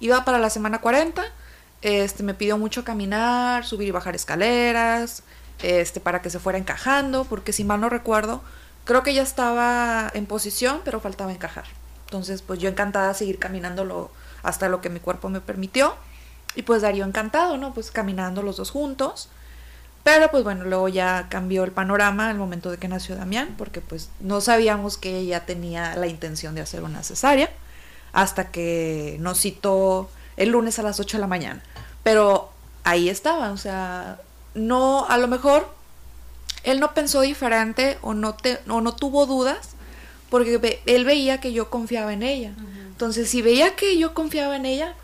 iba para la semana 40, este, me pidió mucho caminar, subir y bajar escaleras, este, para que se fuera encajando, porque si mal no recuerdo, creo que ya estaba en posición, pero faltaba encajar. Entonces, pues yo encantada de seguir caminándolo hasta lo que mi cuerpo me permitió. Y pues Darío encantado, ¿no? Pues caminando los dos juntos. Pero pues bueno, luego ya cambió el panorama al momento de que nació Damián, porque pues no sabíamos que ella tenía la intención de hacer una cesárea, hasta que nos citó el lunes a las 8 de la mañana. Pero ahí estaba, o sea, no, a lo mejor él no pensó diferente o no, te, o no tuvo dudas, porque él veía que yo confiaba en ella. Entonces, si veía que yo confiaba en ella,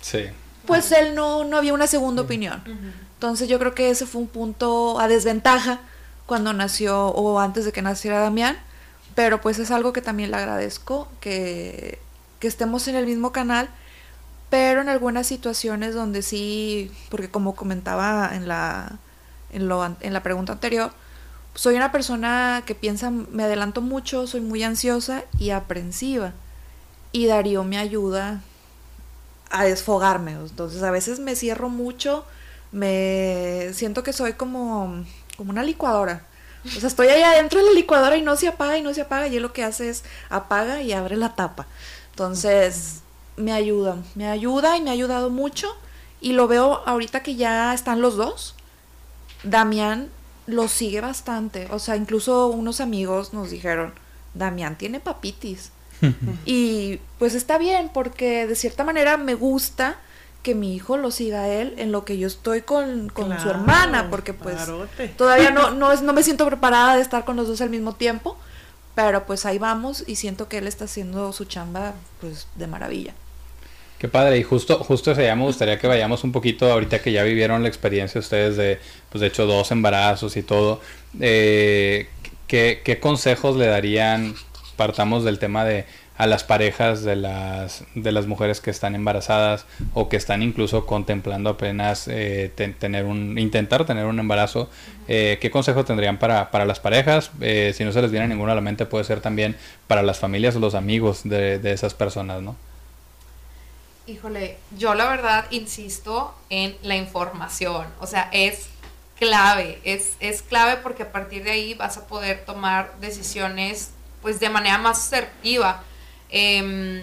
Sí. Pues él no, no había una segunda opinión. Entonces yo creo que ese fue un punto a desventaja cuando nació o antes de que naciera Damián, pero pues es algo que también le agradezco, que, que estemos en el mismo canal, pero en algunas situaciones donde sí, porque como comentaba en la, en, lo, en la pregunta anterior, soy una persona que piensa, me adelanto mucho, soy muy ansiosa y aprensiva. Y Darío me ayuda a desfogarme. Entonces a veces me cierro mucho, me siento que soy como, como una licuadora. O sea, estoy ahí adentro de la licuadora y no se apaga y no se apaga y él lo que hace es apaga y abre la tapa. Entonces, me ayuda, me ayuda y me ha ayudado mucho y lo veo ahorita que ya están los dos. Damián lo sigue bastante, o sea, incluso unos amigos nos dijeron, Damián tiene papitis. Y pues está bien, porque de cierta manera me gusta que mi hijo lo siga a él en lo que yo estoy con, con su hermana, porque pues todavía no, *laughs* no, es, no me siento preparada de estar con los dos al mismo tiempo, pero pues ahí vamos y siento que él está haciendo su chamba pues de maravilla. Qué padre, y justo, justo ese día me gustaría que vayamos un poquito, ahorita que ya vivieron la experiencia ustedes de, pues de hecho, dos embarazos y todo, eh, ¿qué, ¿qué consejos le darían, partamos del tema de a las parejas de las, de las mujeres que están embarazadas o que están incluso contemplando apenas eh, ten- tener un, intentar tener un embarazo, eh, ¿qué consejo tendrían para, para las parejas? Eh, si no se les viene ninguno a la mente, puede ser también para las familias o los amigos de, de esas personas, ¿no? Híjole, yo la verdad insisto en la información, o sea, es clave, es, es clave porque a partir de ahí vas a poder tomar decisiones pues de manera más asertiva. Em,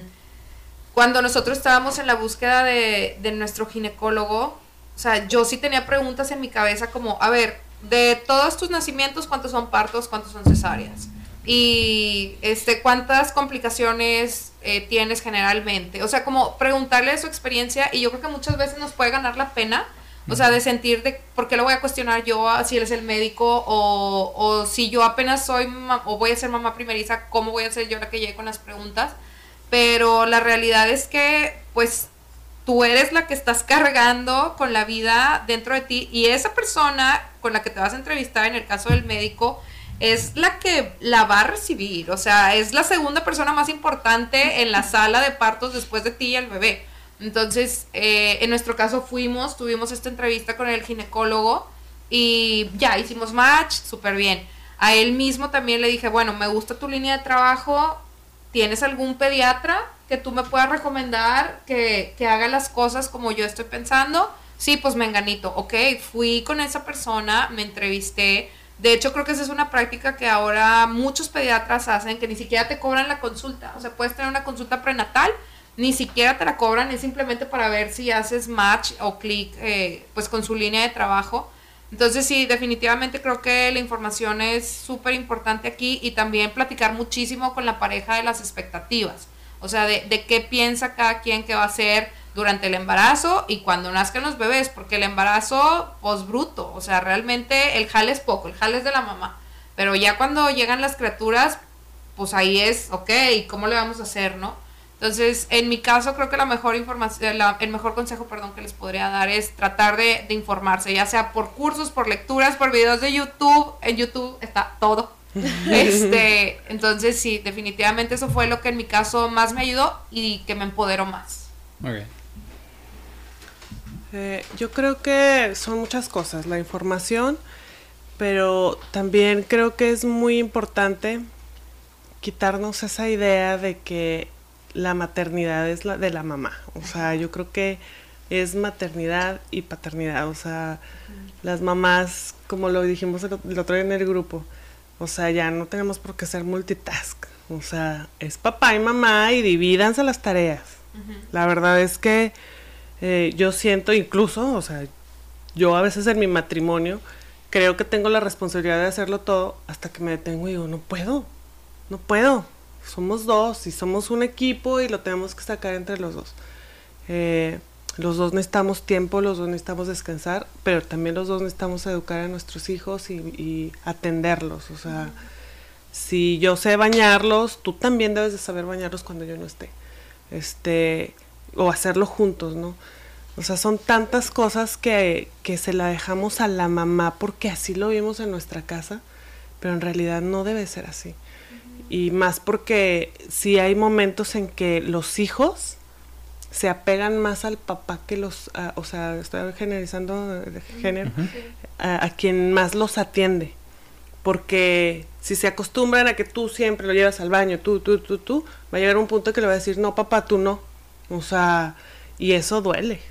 cuando nosotros estábamos en la búsqueda de, de nuestro ginecólogo, o sea, yo sí tenía preguntas en mi cabeza como, a ver, de todos tus nacimientos, ¿cuántos son partos, cuántos son cesáreas? Y este, ¿cuántas complicaciones eh, tienes generalmente? O sea, como preguntarle de su experiencia y yo creo que muchas veces nos puede ganar la pena O sea, de sentir de por qué lo voy a cuestionar yo si él es el médico o, o si yo apenas soy o voy a ser mamá primeriza, ¿cómo voy a ser yo la que llegue con las preguntas? Pero la realidad es que, pues, tú eres la que estás cargando con la vida dentro de ti y esa persona con la que te vas a entrevistar, en el caso del médico, es la que la va a recibir. O sea, es la segunda persona más importante en la sala de partos después de ti y el bebé. Entonces, eh, en nuestro caso fuimos, tuvimos esta entrevista con el ginecólogo y ya hicimos match, súper bien. A él mismo también le dije, bueno, me gusta tu línea de trabajo, ¿tienes algún pediatra que tú me puedas recomendar que, que haga las cosas como yo estoy pensando? Sí, pues me enganito, ok, fui con esa persona, me entrevisté. De hecho, creo que esa es una práctica que ahora muchos pediatras hacen, que ni siquiera te cobran la consulta. O sea, puedes tener una consulta prenatal ni siquiera te la cobran, es simplemente para ver si haces match o clic eh, pues con su línea de trabajo. Entonces sí, definitivamente creo que la información es súper importante aquí y también platicar muchísimo con la pareja de las expectativas. O sea, de, de qué piensa cada quien que va a hacer durante el embarazo y cuando nazcan los bebés, porque el embarazo, pues bruto, o sea, realmente el jale es poco, el jale es de la mamá. Pero ya cuando llegan las criaturas, pues ahí es, ok, ¿cómo le vamos a hacer, no? Entonces, en mi caso, creo que la mejor información, el mejor consejo, perdón, que les podría dar es tratar de, informarse, ya sea por cursos, por lecturas, por videos de YouTube. En YouTube está todo. *laughs* este, entonces sí, definitivamente eso fue lo que en mi caso más me ayudó y que me empoderó más. Okay. Eh, yo creo que son muchas cosas, la información, pero también creo que es muy importante quitarnos esa idea de que la maternidad es la de la mamá. O sea, yo creo que es maternidad y paternidad. O sea, las mamás, como lo dijimos el, otro día en el grupo, o sea, ya no tenemos por qué ser multitask. O sea, es papá y mamá y divídanse las tareas. La verdad es que eh, yo siento incluso, o sea, yo a veces en mi matrimonio creo que tengo la responsabilidad de hacerlo todo hasta que me detengo y digo, no puedo, no puedo somos dos y somos un equipo y lo tenemos que sacar entre los dos. Eh, los dos necesitamos tiempo, los dos necesitamos descansar, pero también los dos necesitamos educar a nuestros hijos y, atenderlos. O sea, si yo sé bañarlos, tú también debes de saber bañarlos cuando yo no esté. Este, o hacerlo juntos, ¿no? O sea, son tantas cosas que, que se la dejamos a la mamá porque así lo vimos en nuestra casa, pero en realidad no debe ser así y más porque si hay momentos en que los hijos se apegan más al papá que los, o sea, estoy generalizando de género, a, quien más los atiende. Porque si se acostumbran a que tú siempre lo llevas al baño, tú, tú, tú, tú, va a llegar un punto que le va a decir, no, papá, tú no. O sea, y eso duele.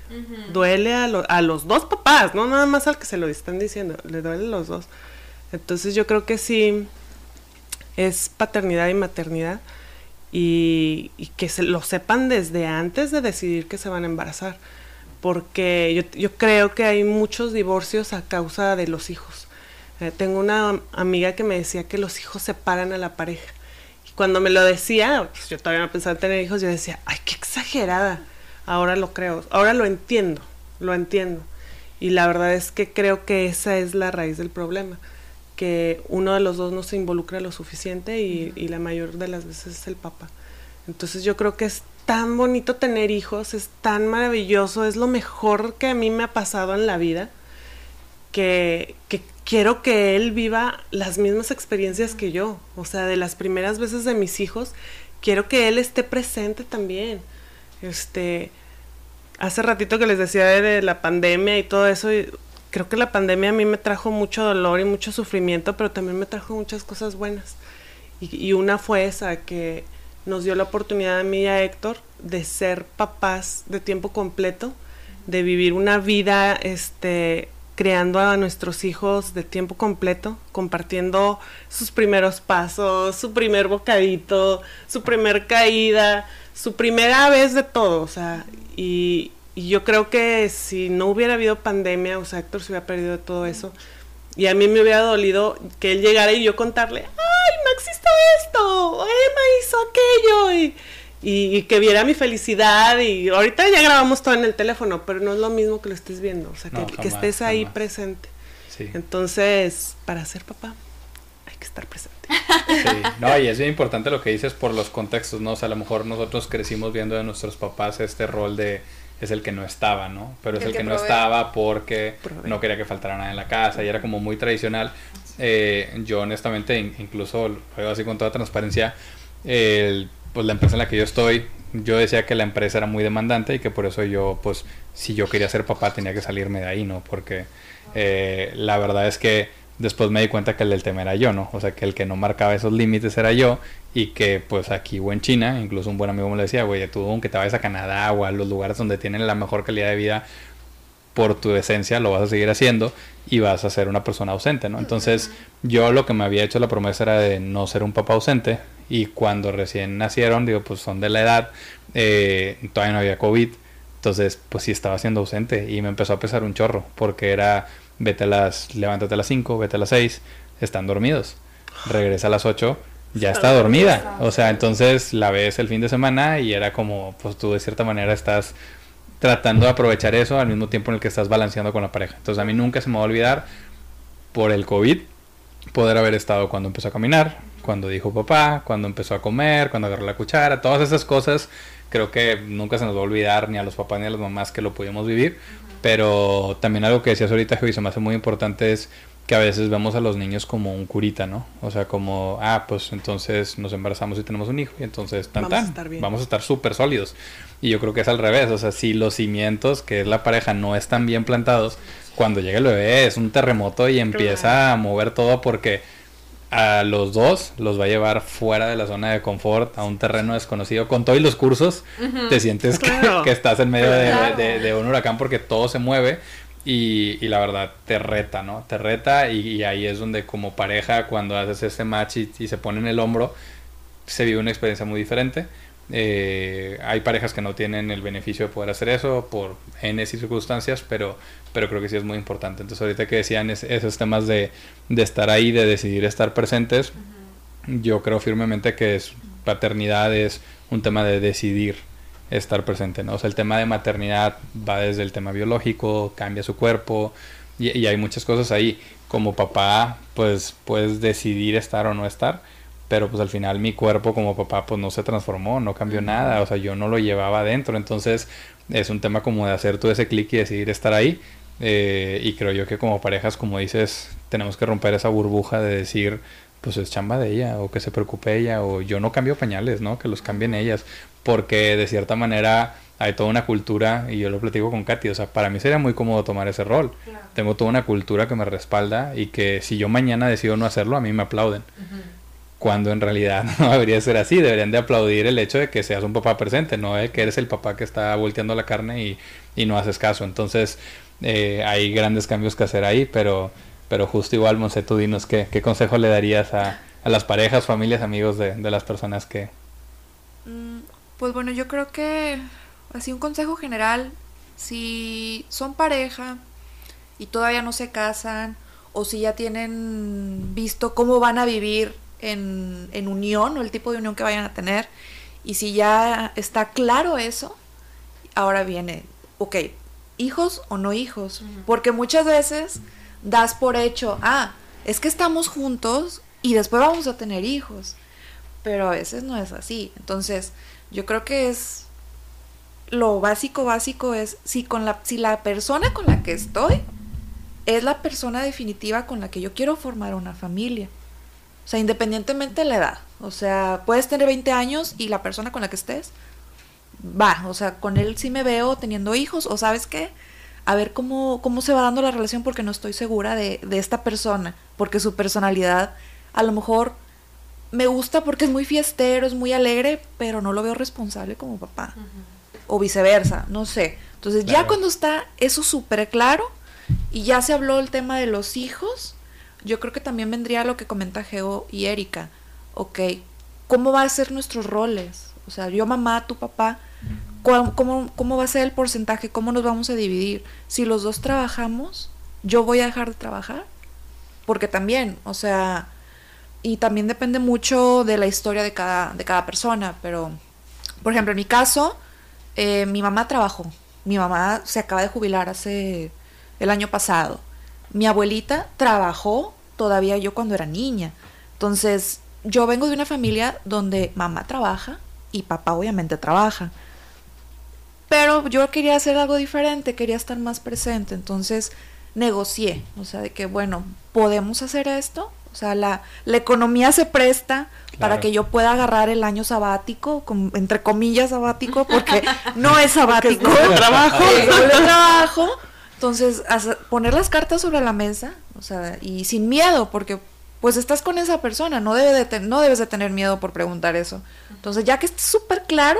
Duele a, a los dos papás, no nada más al que se lo están diciendo, le duele a los dos. Entonces yo creo que sí, es paternidad y maternidad y, que se lo sepan desde antes de decidir que se van a embarazar. Porque yo, yo creo que hay muchos divorcios a causa de los hijos. Eh, tengo una amiga que me decía que los hijos separan a la pareja. Y cuando me lo decía, pues, yo todavía no pensaba en tener hijos, yo decía, ay, qué exagerada. Ahora lo creo, ahora lo entiendo, lo entiendo. Y la verdad es que creo que esa es la raíz del problema que uno de los dos no se involucra lo suficiente y, la mayor de las veces es el papá. Entonces yo creo que es tan bonito tener hijos, es tan maravilloso, es lo mejor que a mí me ha pasado en la vida, que, quiero que él viva las mismas experiencias que yo. O sea, de las primeras veces de mis hijos, quiero que él esté presente también. Este, hace ratito que les decía de la pandemia y todo eso, creo que la pandemia a mí me trajo mucho dolor y mucho sufrimiento, pero también me trajo muchas cosas buenas. Y, una fue esa, que nos dio la oportunidad a mí y a Héctor de ser papás de tiempo completo, de vivir una vida este, creando a nuestros hijos de tiempo completo, compartiendo sus primeros pasos, su primer bocadito, su primer caída, su primera vez de todo, o sea, y, y yo creo que si no hubiera habido pandemia, o sea, Héctor se hubiera perdido todo eso. Y a mí me hubiera dolido que él llegara y yo contarle, ay, Max hizo esto, Emma hizo aquello. Y, y, que viera mi felicidad y ahorita ya grabamos todo en el teléfono, pero no es lo mismo que lo estés viendo, o sea, que, estés ahí presente. Entonces, para ser papá, hay que estar presente. Sí, no, y es bien importante lo que dices por los contextos, ¿no? O sea, a lo mejor nosotros crecimos viendo de nuestros papás este rol de es el que no estaba, ¿no? Pero es el, que, no estaba porque no quería que faltara nada en la casa y era como muy tradicional. Eh, yo honestamente, incluso lo digo así con toda transparencia, pues la empresa en la que yo estoy, yo decía que la empresa era muy demandante y que por eso yo, pues, si yo quería ser papá tenía que salirme de ahí, ¿no? Porque eh, la verdad es que después me di cuenta que el del tema era yo, ¿no? O sea, que el que no marcaba esos límites era yo y que pues aquí o en China, incluso un buen amigo me lo decía, güey, tú aunque te vayas a Canadá o a los lugares donde tienen la mejor calidad de vida, por tu esencia lo vas a seguir haciendo y vas a ser una persona ausente, ¿no? Entonces yo lo que me había hecho la promesa era de no ser un papá ausente y cuando recién nacieron, digo, pues son de la edad, eh, todavía no había COVID, entonces pues sí estaba siendo ausente y me empezó a pesar un chorro porque era vete a las, levántate a las 5, vete a las 6, están dormidos, regresa a las 8 ya está dormida. O sea, entonces la ves el fin de semana y era como, pues tú de cierta manera estás tratando de aprovechar eso al mismo tiempo en el que estás balanceando con la pareja. Entonces a mí nunca se me va a olvidar por el COVID poder haber estado cuando empezó a caminar, cuando dijo papá, cuando empezó a comer, cuando agarró la cuchara, todas esas cosas creo que nunca se nos va a olvidar ni a los papás ni a las mamás que lo pudimos vivir. Pero también algo que decías ahorita, que se me hace muy importante es que a veces vemos a los niños como un curita, ¿no? O sea, como, ah, pues entonces nos embarazamos y tenemos un hijo y entonces tan vamos a estar vamos a estar súper sólidos. Y yo creo que es al revés, o sea, si los cimientos, que es la pareja, no están bien plantados, cuando llega el bebé es un terremoto y empieza a mover todo porque a los dos los va a llevar fuera de la zona de confort a un terreno desconocido. Con todos los cursos te sientes que, estás en medio de, un huracán porque todo se mueve y, y, la verdad te reta, ¿no? Te reta y, ahí es donde como pareja cuando haces ese match y, se pone en el hombro, se vive una experiencia muy diferente. Eh, hay parejas que no tienen el beneficio de poder hacer eso por N circunstancias, pero, pero creo que sí es muy importante. Entonces ahorita que decían esos temas de, de, estar ahí, de decidir estar presentes, yo creo firmemente que es paternidad es un tema de decidir estar presente, ¿no? O sea, el tema de maternidad va desde el tema biológico, cambia su cuerpo y, hay muchas cosas ahí. Como papá, pues puedes decidir estar o no estar, pero pues al final mi cuerpo como papá pues no se transformó, no cambió nada, o sea, yo no lo llevaba adentro, entonces es un tema como de hacer todo ese clic y decidir estar ahí. Eh, y creo yo que como parejas, como dices, tenemos que romper esa burbuja de decir, pues es chamba de ella, o que se preocupe ella, o yo no cambio pañales, ¿no? Que los cambien ellas, porque de cierta manera hay toda una cultura, y yo lo platico con Katy, o sea, para mí sería muy cómodo tomar ese rol. Tengo toda una cultura que me respalda y que si yo mañana decido no hacerlo, a mí me aplauden. Cuando en realidad *laughs* no debería ser así, deberían de aplaudir el hecho de que seas un papá presente, no de que eres el papá que está volteando la carne y, y no haces caso. Entonces, eh, hay grandes cambios que hacer ahí, pero, pero justo igual, Monse, tú dinos qué, qué consejo le darías a, a las parejas, familias, amigos de, de las personas que... Mm, pues bueno, yo creo que así un consejo general, si son pareja y todavía no se casan o si ya tienen visto cómo van a vivir en, en unión o el tipo de unión que vayan a tener y si ya está claro eso, ahora viene, ok, hijos o no hijos, porque muchas veces das por hecho, ah, es que estamos juntos y después vamos a tener hijos, pero a veces no es así, entonces yo creo que es lo básico, básico es si con la, si la persona con la que estoy es la persona definitiva con la que yo quiero formar una familia. O sea, independientemente de la edad. O sea, puedes tener 20 años y la persona con la que estés, va, o sea, con él sí me veo teniendo hijos, o sabes qué, a ver cómo, cómo se va dando la relación porque no estoy segura de, de esta persona, porque su personalidad a lo mejor me gusta porque es muy fiestero, es muy alegre, pero no lo veo responsable como papá. O viceversa, no sé. Entonces ya cuando está eso súper claro y ya se habló el tema de los hijos, yo creo que también vendría lo que comenta Geo y Erika. Ok, ¿cómo va a ser nuestros roles? O sea, yo mamá, tu papá, ¿cómo, ¿cómo va a ser el porcentaje? ¿Cómo nos vamos a dividir? Si los dos trabajamos, ¿yo voy a dejar de trabajar? Porque también, o sea, y también depende mucho de la historia de cada, de cada persona, pero Por ejemplo, en mi caso, eh, mi mamá trabajó. Mi mamá se acaba de jubilar hace el año pasado. Mi abuelita trabajó todavía yo cuando era niña. Entonces, yo vengo de una familia donde mamá trabaja y papá obviamente trabaja. Pero yo quería hacer algo diferente, quería estar más presente. Entonces, negocié. O sea, de que, bueno, podemos hacer esto. O sea, la, la economía se presta para que yo pueda agarrar el año sabático, entre comillas sabático, porque *laughs* no es sabático. es trabajo. Es trabajo. Entonces, poner las cartas sobre la mesa, o sea, y sin miedo, porque pues estás con esa persona, no, debe de no debes de tener miedo por preguntar eso. Entonces, ya que esté súper claro,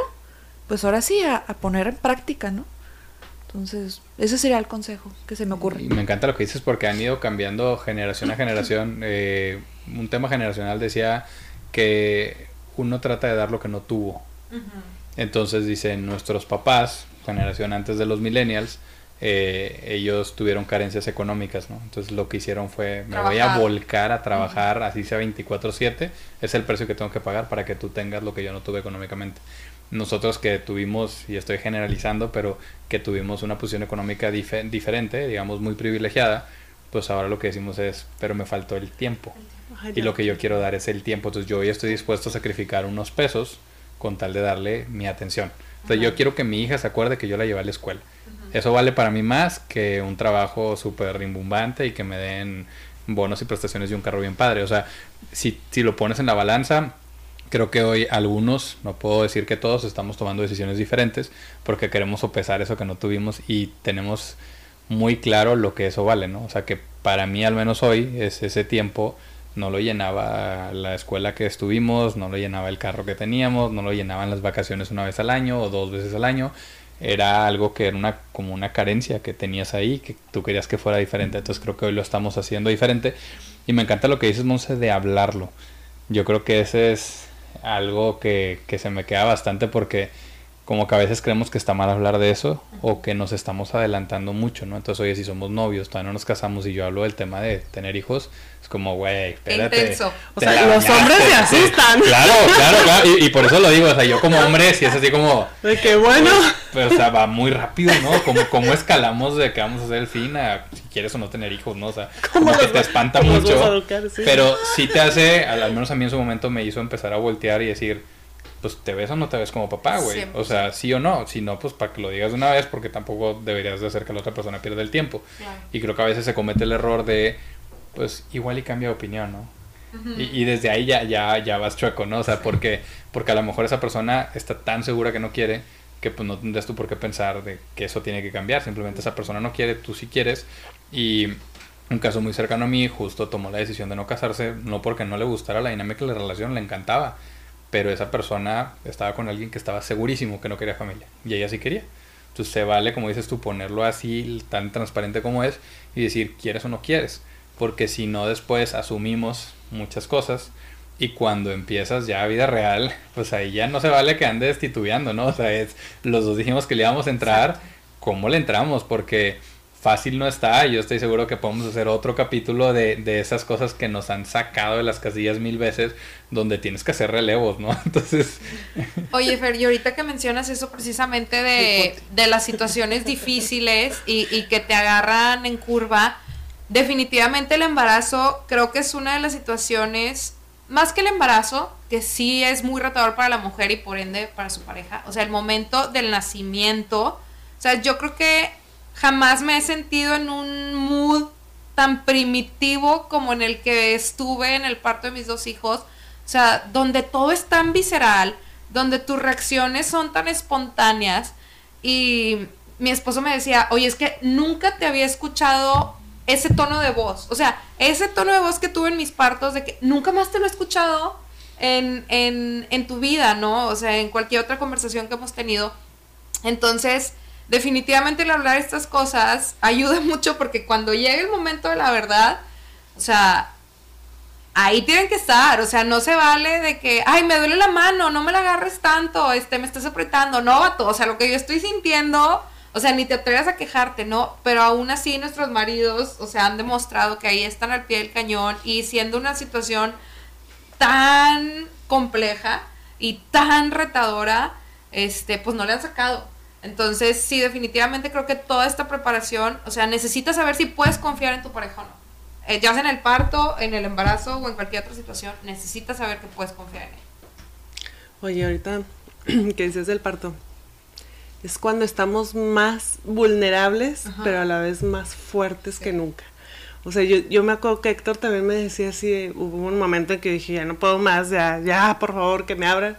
pues ahora sí, a, poner en práctica, ¿no? Entonces, ese sería el consejo que se me ocurre. Y me encanta lo que dices porque han ido cambiando generación a generación. *laughs* Eh, un tema generacional decía que uno trata de dar lo que no tuvo. Entonces dicen nuestros papás, generación antes de los millennials, eh, ellos tuvieron carencias económicas, ¿no? Entonces lo que hicieron fue, me voy a volcar a trabajar, así sea 24/7, es el precio que tengo que pagar para que tú tengas lo que yo no tuve económicamente. Nosotros que tuvimos, y estoy generalizando, pero que tuvimos una posición económica diferente, digamos muy privilegiada, pues ahora lo que decimos es, pero me faltó el tiempo. Y lo que yo quiero dar es el tiempo. Entonces yo hoy estoy dispuesto a sacrificar unos pesos con tal de darle mi atención. Entonces yo quiero que mi hija se acuerde que yo la llevé a la escuela. Eso vale para mí más que un trabajo súper rimbombante y que me den bonos y prestaciones de un carro bien padre. O sea, si, si lo pones en la balanza, creo que hoy algunos, no puedo decir que todos, estamos tomando decisiones diferentes porque queremos sopesar eso que no tuvimos y tenemos muy claro lo que eso vale, ¿no? O sea que para mí al menos hoy es ese tiempo no lo llenaba la escuela que estuvimos, no lo llenaba el carro que teníamos, no lo llenaban las vacaciones una vez al año o dos veces al año era algo que era una como una carencia que tenías ahí, que tú querías que fuera diferente. Entonces creo que hoy lo estamos haciendo diferente. Y me encanta lo que dices, Monse, de hablarlo. Yo creo que ese es algo que, que se me queda bastante porque como que a veces creemos que está mal hablar de eso o que nos estamos adelantando mucho, ¿no? Entonces, oye, si somos novios, todavía no nos casamos y yo hablo del tema de tener hijos, es como, güey, espérate. Intenso. O sea, los hombres se asustan. Claro, claro, claro. Y, por eso lo digo, o sea, yo como hombre, si es así como... De que bueno. Pues, o sea, va muy rápido, ¿no? Como, como escalamos de que vamos a hacer el fin a si quieres o no tener hijos, ¿no? O sea, como que te espanta mucho. Pero sí te hace, al menos a mí en su momento me hizo empezar a voltear y decir pues te ves o no te ves como papá, güey. O sea, sí o no. Si no, pues para que lo digas de una vez, porque tampoco deberías de hacer que la otra persona pierda el tiempo. Y creo que a veces se comete el error de, pues igual y cambia de opinión, ¿no? y, desde ahí ya, ya, ya vas chueco, ¿no? O sea, porque, porque a lo mejor esa persona está tan segura que no quiere que pues no tendrás tú por qué pensar de que eso tiene que cambiar. Simplemente esa persona no quiere, tú sí quieres. Y un caso muy cercano a mí justo tomó la decisión de no casarse, no porque no le gustara la dinámica de la relación, le encantaba pero esa persona estaba con alguien que estaba segurísimo que no quería familia y ella sí quería. Entonces se vale, como dices tú, ponerlo así tan transparente como es y decir quieres o no quieres, porque si no después asumimos muchas cosas y cuando empiezas ya a vida real, *laughs* pues ahí ya no se vale que andes titubeando, ¿no? O sea, es, los dos dijimos que le íbamos a entrar, ¿cómo le entramos? Porque fácil no está. Yo estoy seguro que podemos hacer otro capítulo de, de, esas cosas que nos han sacado de las casillas mil veces, donde tienes que hacer relevos, ¿no? *laughs* Entonces. Oye, Fer, y ahorita que mencionas eso precisamente de, de las situaciones difíciles y, y que te agarran en curva, definitivamente el embarazo creo que es una de las situaciones, más que el embarazo, que sí es muy retador para la mujer y por ende para su pareja. O sea, el momento del nacimiento. O sea, yo creo que jamás me he sentido en un mood tan primitivo como en el que estuve en el parto de mis dos hijos. O sea, donde todo es tan visceral, donde tus reacciones son tan espontáneas. Y mi esposo me decía, oye, es que nunca te había escuchado ese tono de voz. O sea, ese tono de voz que tuve en mis partos, de que nunca más te lo he escuchado en, en, en tu vida, ¿no? O sea, en cualquier otra conversación que hemos tenido. Entonces, definitivamente el hablar estas cosas ayuda *laughs* mucho porque cuando llegue el momento de la verdad, o sea, ahí tienen que estar, o sea, no se vale de que, ay, me duele la mano, no me la agarres tanto, este, me estás apretando, no, vato, o sea, lo que yo estoy sintiendo, o sea, ni te atrevas a quejarte, ¿no? Pero aún así nuestros maridos, o sea, han demostrado que ahí están al pie del cañón y siendo una situación tan compleja y tan retadora, este, pues no le han sacado. Entonces, sí, definitivamente creo que toda esta preparación, o sea, necesitas saber si puedes confiar en tu pareja o no. Eh, ya sea en el parto, en el embarazo o en cualquier otra situación, necesitas saber que puedes confiar en él. Oye, ahorita *clears throat* que dices del parto, es cuando estamos más vulnerables, pero a la vez más fuertes que nunca. O sea, yo, yo me acuerdo que Héctor también me decía así, hubo un momento en que dije, ya no puedo más, ya, ya, por favor, que me abran.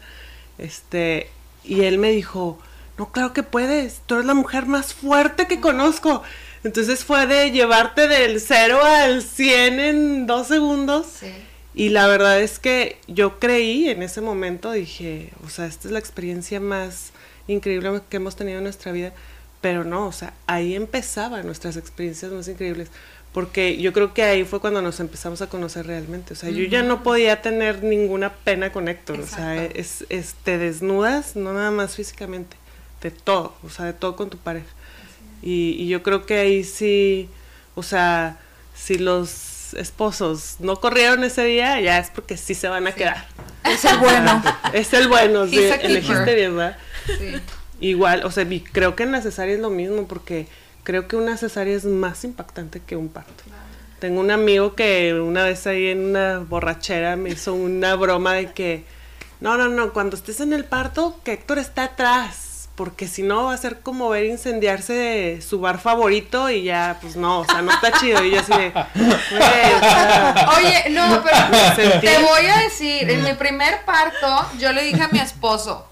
Este, y él me dijo, no, claro que puedes, tú eres la mujer más fuerte que conozco. Entonces fue de llevarte del 0 al 100 en dos segundos. Sí. Y la verdad es que yo creí en ese momento, dije, o sea, esta es la experiencia más increíble que hemos tenido en nuestra vida. Pero no, o sea, ahí empezaban nuestras experiencias más increíbles. Porque yo creo que ahí fue cuando nos empezamos a conocer realmente. O sea, yo ya no podía tener ninguna pena con Héctor. O sea, es, es- te desnudas, no nada más físicamente, de todo, o sea, de todo con tu pareja. Y, y yo creo que ahí sí, o sea, si los esposos no corrieron ese día, ya es porque sí se van a quedar. Es el bueno. *laughs* Es el bueno, sí, elegiste bien, ¿verdad? Sí. Igual, o sea, y creo que en la cesárea es lo mismo, porque creo que una cesárea es más impactante que un parto. Tengo un amigo que una vez ahí en una borrachera me hizo una broma de que, no, no, no, cuando estés en el parto, que Héctor está atrás, porque si no va a ser como ver incendiarse su bar favorito y ya, pues no, o sea, no está chido. Y yo así de, *laughs* Oye, no, pero te voy a decir, en mi primer parto, yo le dije a mi esposo,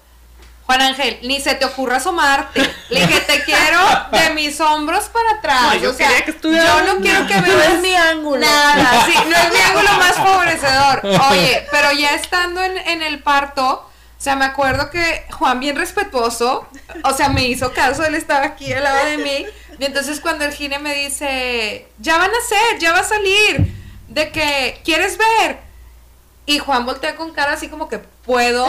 Juan Ángel, ni se te ocurra asomarte. Le dije, te quiero de mis hombros para atrás. No, yo o sea, quería que yo no quiero que *laughs* No veas es mi ángulo. Nada, sí, no es mi ángulo más *laughs* favorecedor. Oye, pero ya estando en, en el parto, o sea, me acuerdo que Juan, bien respetuoso, o sea, me hizo caso, él estaba aquí al lado de mí. Y entonces cuando el gine me dice, ya van a ser, ya va a salir, de que, ¿quieres ver? Y Juan voltea con cara así como que puedo.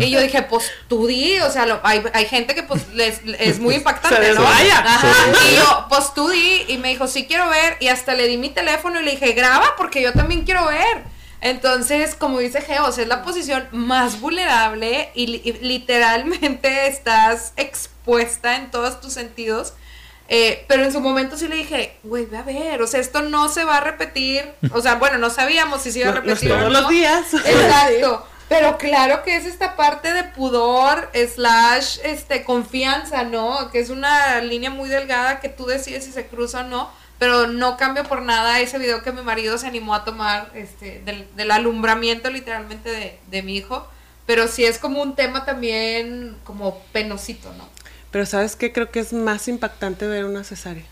Y yo dije, pues tú di, o sea, lo- hay, hay gente que pues les, es muy *laughs* impactante, ¿no? Ajá. Sí. Y yo, pues tú di, y me dijo, sí quiero ver, y hasta le di mi teléfono y le dije, graba porque yo también quiero ver. Entonces, como dice Geo, o sea, es la posición más vulnerable y, li- y literalmente *laughs* estás expuesta en todos tus sentidos. Eh, pero en su momento sí le dije, güey, ve a ver, o sea, esto no se va a repetir. *laughs* O sea, bueno, no sabíamos si se iba a repetir no. los días. *laughs* Exacto. Pero claro que es esta parte de pudor slash este confianza, ¿no? Que es una línea muy delgada que tú decides si se cruza o no. Pero no cambio por nada ese video que mi marido se animó a tomar este, del, del alumbramiento literalmente de, de mi hijo. Pero sí es como un tema también como penosito, ¿no? Pero ¿sabes qué? Creo que es más impactante ver una cesárea.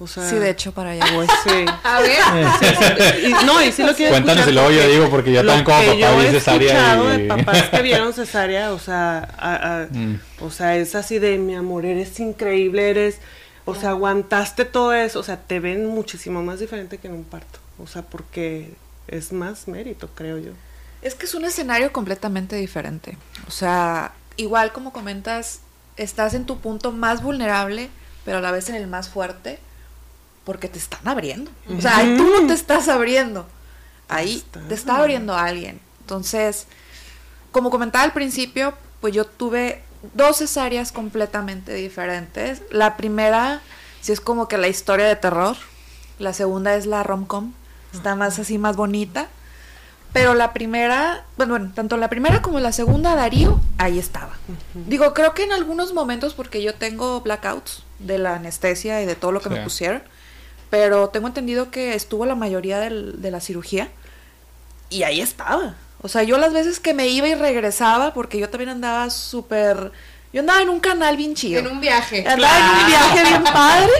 O sea, Sí, de hecho, para allá voy. *laughs* Sí. *laughs* A ver. Y, no, y sí lo quiero Cuéntanos escuchar y luego yo porque digo, porque yo lo también como papá yo vi he cesárea escuchado y- de papás que *laughs* vieron cesárea, o sea, a- a- Mm. o sea, es así de mi amor, eres increíble, eres, o sea, aguantaste todo eso, o sea, te ven muchísimo más diferente que en un parto, o sea, porque es más mérito, creo yo. Es que es un escenario completamente diferente. O sea, igual como comentas, estás en tu punto más vulnerable, pero a la vez en el más fuerte, porque te están abriendo. O sea, ahí tú no te estás abriendo. Ahí Está. te está abriendo alguien. Entonces, como comentaba al principio, pues yo tuve dos cesáreas completamente diferentes. La primera, sí es como que la historia de terror. La segunda es la rom-com. Está más así, más bonita. Pero la primera, bueno, bueno, tanto la primera como la segunda, Darío, ahí estaba. Digo, creo que en algunos momentos, porque yo tengo blackouts de la anestesia y de todo lo que Sí. me pusieron, pero tengo entendido que estuvo la mayoría del- de la cirugía y ahí estaba. O sea, yo las veces que me iba y regresaba, porque yo también andaba súper... Yo andaba en un canal bien chido. En un viaje. Andaba en un viaje bien *laughs* padre,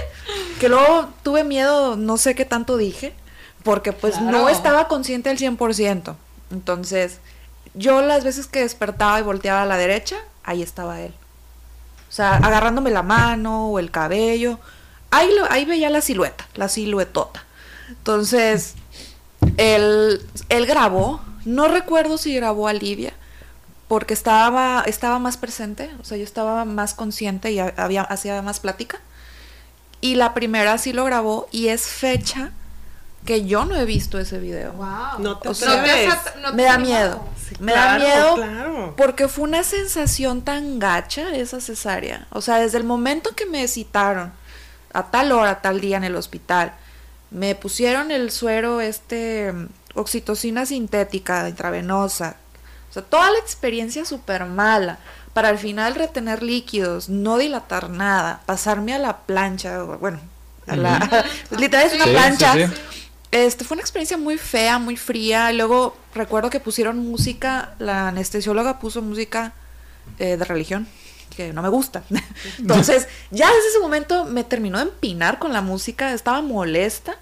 que luego tuve miedo, no sé qué tanto dije, porque pues no estaba consciente al 100%. Entonces, yo las veces que despertaba y volteaba a la derecha, ahí estaba él. O sea, agarrándome la mano o el cabello. Ahí, lo- ahí veía la silueta, la siluetota. Entonces, él, él grabó, no recuerdo si grabó a Livia, porque estaba, estaba más presente, o sea, yo estaba más consciente y ha- había, hacía más plática. Y la primera sí lo grabó y es fecha que yo no he visto ese video. Wow. No te O sea, atreves. no te me da miedo. Sí, me da claro, miedo Claro. porque fue una sensación tan gacha esa cesárea. O sea, desde el momento que me citaron a tal hora, tal día en el hospital, me pusieron el suero, este, oxitocina sintética intravenosa. O sea, toda la experiencia súper mala. Para al final retener líquidos, no dilatar nada, pasarme a la plancha, bueno, a la, *laughs* pues, literal es una Sí, sí, plancha. sí. Este, fue una experiencia muy fea, muy fría. Luego recuerdo que pusieron música, la anestesióloga puso música eh, de religión, que no me gusta. *laughs* Entonces, ya desde ese momento me terminó de empinar con la música, estaba molesta.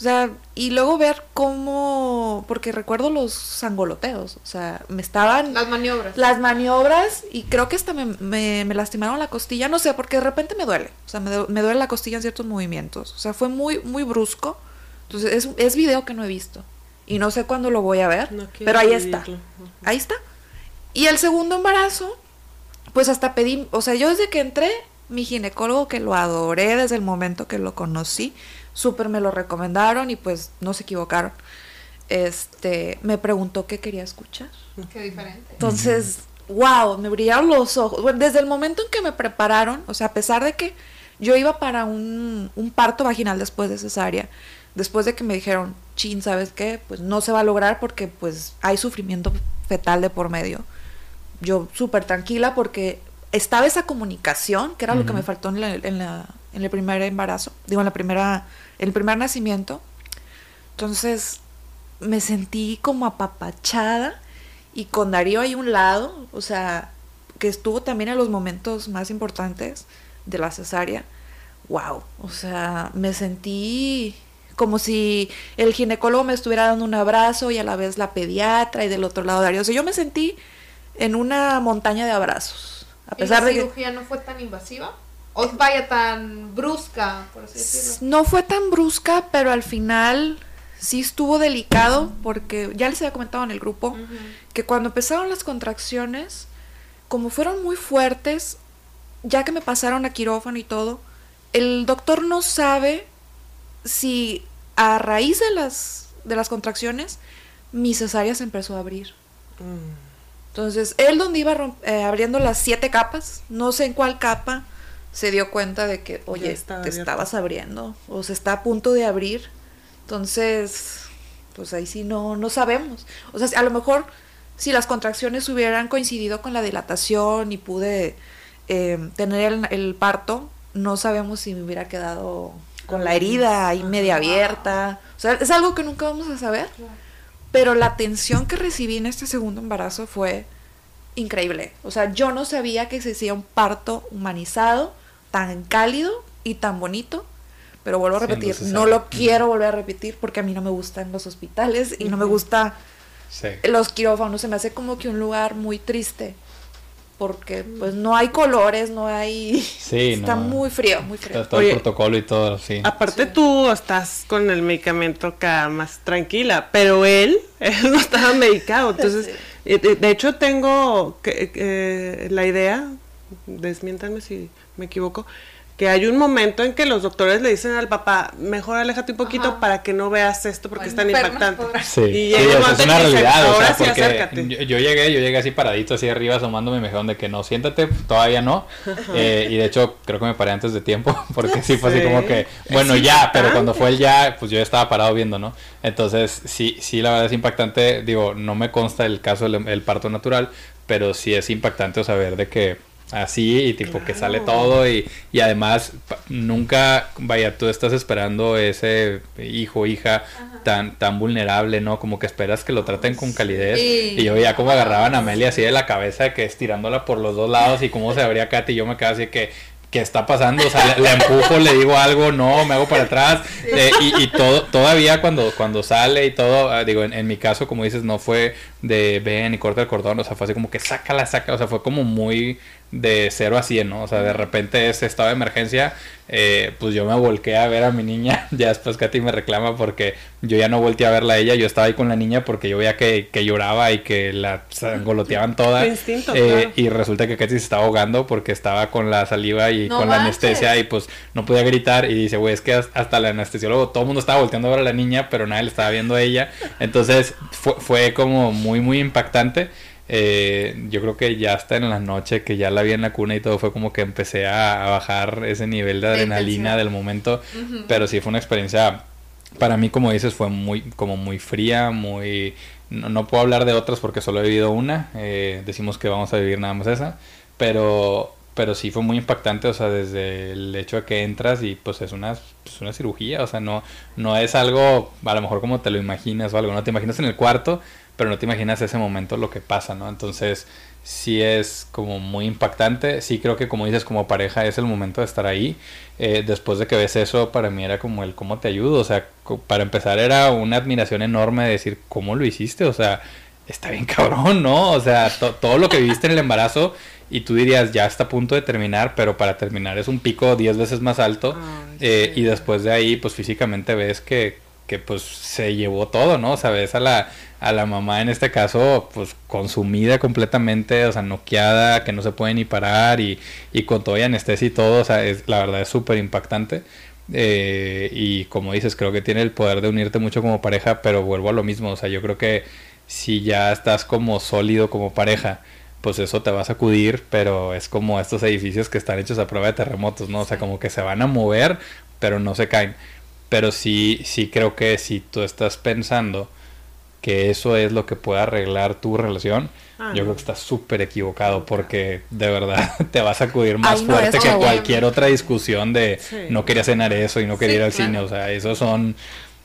O sea, y luego ver cómo, porque recuerdo los sangoloteos, o sea, me estaban Las maniobras. las maniobras y creo que hasta me, me- me lastimaron la costilla, no sé, porque de repente me duele, o sea, me, me duele la costilla en ciertos movimientos, o sea, fue muy, muy brusco, entonces es, es video que no he visto y no sé cuándo lo voy a ver, No pero ahí está, ahí está. Y el segundo embarazo, pues hasta pedí, o sea, yo desde que entré, mi ginecólogo que lo adoré desde el momento que lo conocí, súper me lo recomendaron y pues no se equivocaron. Este, me preguntó qué quería escuchar. Qué diferente. Entonces, wow, me brillaron los ojos. Bueno, desde el momento en que me prepararon, o sea, a pesar de que yo iba para un, un parto vaginal después de cesárea, después de que me dijeron, chin, ¿sabes qué? Pues no se va a lograr porque pues hay sufrimiento fetal de por medio. Yo súper tranquila porque estaba esa comunicación, que era lo que me faltó en, la- en, la- en el primer embarazo, digo, en la primera, el primer nacimiento. Entonces, me sentí como apapachada y con Darío ahí un lado, o sea, que estuvo también en los momentos más importantes de la cesárea. Wow, o sea, me sentí como si el ginecólogo me estuviera dando un abrazo y a la vez la pediatra y del otro lado Darío. O sea, yo me sentí en una montaña de abrazos. A ¿Y pesar la de que cirugía no fue tan invasiva? ¿O vaya tan brusca, por así decirlo? no fue tan brusca, pero al final sí estuvo delicado porque ya les había comentado en el grupo que cuando empezaron las contracciones, como fueron muy fuertes, ya que me pasaron a quirófano y todo, el doctor no sabe si a raíz de las, de las contracciones mi cesárea se empezó a abrir. Mm. Entonces, él donde iba eh, abriendo las siete capas, no sé en cuál capa, se dio cuenta de que, oye, te abierto. estabas abriendo, o se está a punto de abrir. Entonces, pues ahí sí no, no sabemos. O sea, a lo mejor si las contracciones hubieran coincidido con la dilatación y pude eh, tener el, el parto, no sabemos si me hubiera quedado con la herida ahí media abierta. O sea, es algo que nunca vamos a saber. Pero la atención que recibí en este segundo embarazo fue increíble. O sea, yo no sabía que se hacía un parto humanizado, tan cálido y tan bonito. Pero vuelvo a repetir, cesárea. no lo quiero volver a repetir porque a mí no me gustan los hospitales y no me gusta Sí. los quirófanos. Se me hace como que un lugar muy triste. Porque pues no hay colores, no hay... *laughs* Sí, Está no. muy frío, muy frío. Todo, todo Oye, el protocolo y todo, sí. Aparte tú estás con el medicamento acá más tranquila, pero él, *laughs* él no estaba medicado. Entonces, *laughs* Sí. eh, de, hecho tengo que, que la idea, desmiéntanme si me equivoco, que hay un momento en que los doctores le dicen al papá, mejor aléjate un poquito Ajá. para que no veas esto porque es tan Bueno, pero no impactante. Sí, Y sí, llega o sea, es una realidad, o "Ahora sea, porque acércate". yo, yo llegué, yo llegué así paradito, así arriba asomándome me dijeron de que no, siéntate, todavía no, Eh, y de hecho creo que me paré antes de tiempo, *laughs* porque sí fue así Sí. como que, bueno, Es ya, pero cuando fue el ya, pues yo ya estaba parado viendo, ¿no? Entonces, sí, sí, la verdad es impactante, digo, no me consta el caso del el parto natural, pero sí es impactante saber de que así y tipo que sale todo y, y además nunca vaya tú estás esperando ese hijo hija tan tan vulnerable no como que esperas que lo traten con calidez Sí. y yo veía cómo agarraban a Amelia así de la cabeza que estirándola por los dos lados y cómo se abría Katy y yo me quedaba así que ¿qué está pasando? O sea, la empujo, le digo algo, no, me hago para atrás. eh, y y todo, todavía cuando, cuando sale y todo, ah, digo, en, en mi caso, como dices, no fue de ven y corta el cordón, o sea, fue así como que sácala, saca, o sea, fue como muy, de 0 a 100, ¿no? O sea, de repente ese estado de emergencia, eh, pues yo me volqué a ver a mi niña, *laughs* ya después Katy me reclama porque yo ya no volteé a verla a ella, yo estaba ahí con la niña porque yo veía que, que lloraba y que la sangoloteaban toda. Instinto, Eh, claro. Y resulta que Katy se estaba ahogando porque estaba con la saliva y No con la anestesia y pues no podía gritar y dice, güey, es que has- hasta el anestesiólogo, todo el mundo estaba volteando a ver a la niña, pero nadie le estaba viendo a ella. Entonces fue, fue como muy, muy impactante. Eh, yo creo que ya hasta en la noche que ya la vi en la cuna y todo fue como que empecé a, a bajar ese nivel de adrenalina del momento, pero sí fue una experiencia para mí como dices fue muy como muy fría, muy no, no puedo hablar de otras porque solo he vivido una, eh, decimos que vamos a vivir nada más esa, pero pero sí fue muy impactante, o sea, desde el hecho de que entras y pues es una, pues, una cirugía, o sea, no, no es algo a lo mejor como te lo imaginas o algo, no te imaginas en el cuarto, pero no te imaginas ese momento lo que pasa, ¿no? Entonces sí es como muy impactante, sí creo que como dices como pareja es el momento de estar ahí, Eh, después de que ves eso para mí era como el cómo te ayudo, o sea, para empezar era una admiración enorme de decir cómo lo hiciste, o sea, está bien cabrón, ¿no? O sea, to- todo lo que viviste en el embarazo y tú dirías ya está a punto de terminar, pero para terminar es un pico 10 veces más alto. Eh, y después de ahí pues físicamente ves que, que pues se llevó todo, ¿no? O sea, ves a la, a la mamá en este caso pues consumida completamente, o sea, noqueada, que no se puede ni parar y, y con toda anestesia y todo, o sea, es, la verdad es súper impactante. Eh, y como dices, creo que tiene el poder de unirte mucho como pareja, pero vuelvo a lo mismo, o sea, yo creo que si ya estás como sólido como pareja, pues eso te va a sacudir, pero es como estos edificios que están hechos a prueba de terremotos, ¿no? O sea, como que se van a mover, pero no se caen. Pero sí, sí creo que si tú estás pensando que eso es lo que puede arreglar tu relación, Ah, yo creo que estás súper equivocado porque de verdad *laughs* te va a sacudir más no, fuerte que cualquier otra discusión de Sí. no quería cenar eso y no quería Sí, ir al claro. cine. O sea, esos son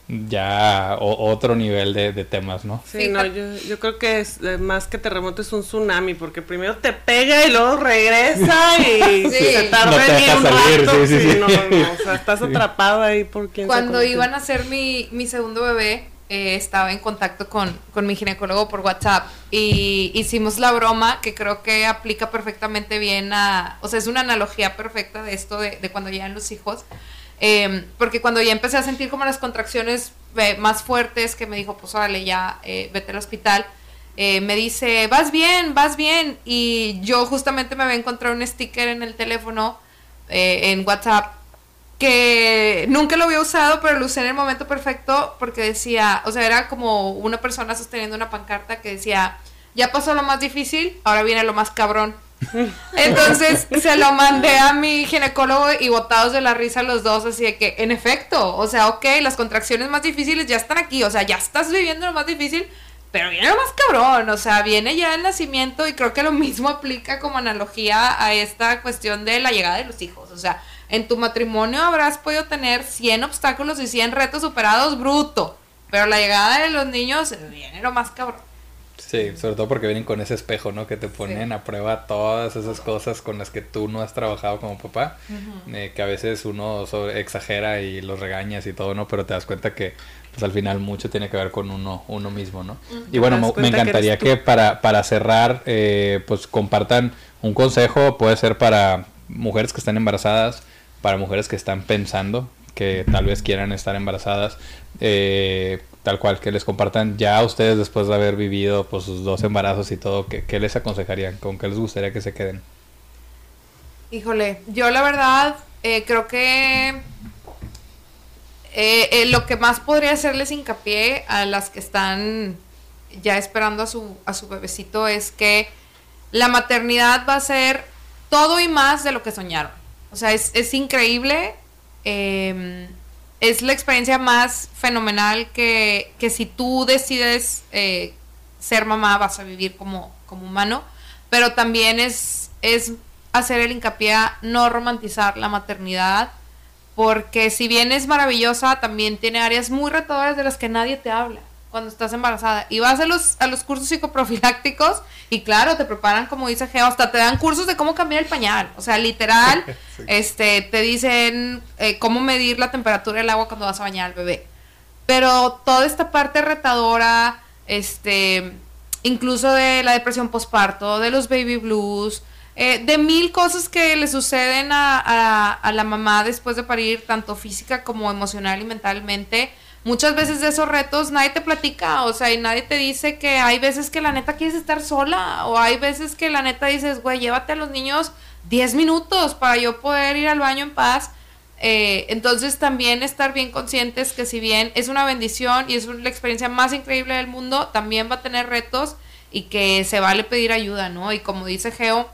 ya o- otro nivel de, de temas, ¿no? Sí, no, yo, yo creo que es eh, más que terremoto es un tsunami, porque primero te pega y luego regresa y *laughs* Sí. se tarda No te en un salir, rato. sí, sí, sí. no, no, o sea, *laughs* estás atrapado ahí por quién Cuando iban a hacer mi, mi segundo bebé, eh, estaba en contacto con, con mi ginecólogo por WhatsApp y hicimos la broma que creo que aplica perfectamente bien a, o sea, es una analogía perfecta de esto de, de cuando llegan los hijos. Eh, porque cuando ya empecé a sentir como las contracciones eh, más fuertes, que me dijo, pues órale, ya eh, vete al hospital, eh, me dice, vas bien, vas bien. Y yo justamente me había encontrado un sticker en el teléfono, en WhatsApp, que nunca lo había usado, pero lo usé en el momento perfecto porque decía, o sea, era como una persona sosteniendo una pancarta que decía, ya pasó lo más difícil, ahora viene lo más cabrón. *laughs* Entonces se lo mandé a mi ginecólogo y botados de la risa los dos, así de que, en efecto, o sea, ok, las contracciones más difíciles ya están aquí, o sea, ya estás viviendo lo más difícil, pero viene lo más cabrón, o sea, viene ya el nacimiento y creo que lo mismo aplica como analogía a esta cuestión de la llegada de los hijos, o sea, en tu matrimonio habrás podido tener 100 obstáculos y 100 retos superados bruto, pero la llegada de los niños viene lo más cabrón. Sí, sobre todo porque vienen con ese espejo, ¿no? Que te ponen a prueba todas esas cosas con las que tú no has trabajado como papá, eh, que a veces uno sobre- exagera y los regañas y todo, ¿no? Pero te das cuenta que pues al final mucho tiene que ver con uno, uno mismo, ¿no? Y bueno, me, me cuenta que encantaría que, para, para cerrar, eh, pues compartan un consejo, puede ser para mujeres que están embarazadas, para mujeres que están pensando que tal vez quieran estar embarazadas, eh, tal cual, que les compartan ya a ustedes después de haber vivido pues sus dos embarazos y todo, ¿qué, les aconsejarían? ¿Con qué les gustaría que se queden? Híjole, yo la verdad eh, creo que eh, lo que más podría hacerles hincapié a las que están ya esperando a su, a su bebecito es que la maternidad va a ser todo y más de lo que soñaron. O sea, es, es increíble. Eh, es la experiencia más fenomenal que, que si tú decides eh, ser mamá vas a vivir como, como humano. Pero también es, es hacer el hincapié a no romantizar la maternidad. Porque si bien es maravillosa, también tiene áreas muy retadoras de las que nadie te habla cuando estás embarazada. Y vas a los, a los cursos psicoprofilácticos y claro, te preparan, como dice Geo, hasta te dan cursos de cómo cambiar el pañal. O sea, literal, *laughs* este, te dicen eh, cómo medir la temperatura del agua cuando vas a bañar al bebé. Pero toda esta parte retadora, este, incluso de la depresión postparto, de los baby blues, eh, de mil cosas que le suceden a, a, la mamá después de parir, tanto física como emocional y mentalmente. Muchas veces de esos retos nadie te platica, o sea, y nadie te dice que hay veces que la neta quieres estar sola, o hay veces que la neta dices, güey, llévate a los niños 10 minutos para yo poder ir al baño en paz. Eh, entonces también estar bien conscientes que si bien es una bendición y es la experiencia más increíble del mundo, también va a tener retos y que se vale pedir ayuda, ¿no? Y como dice Geo,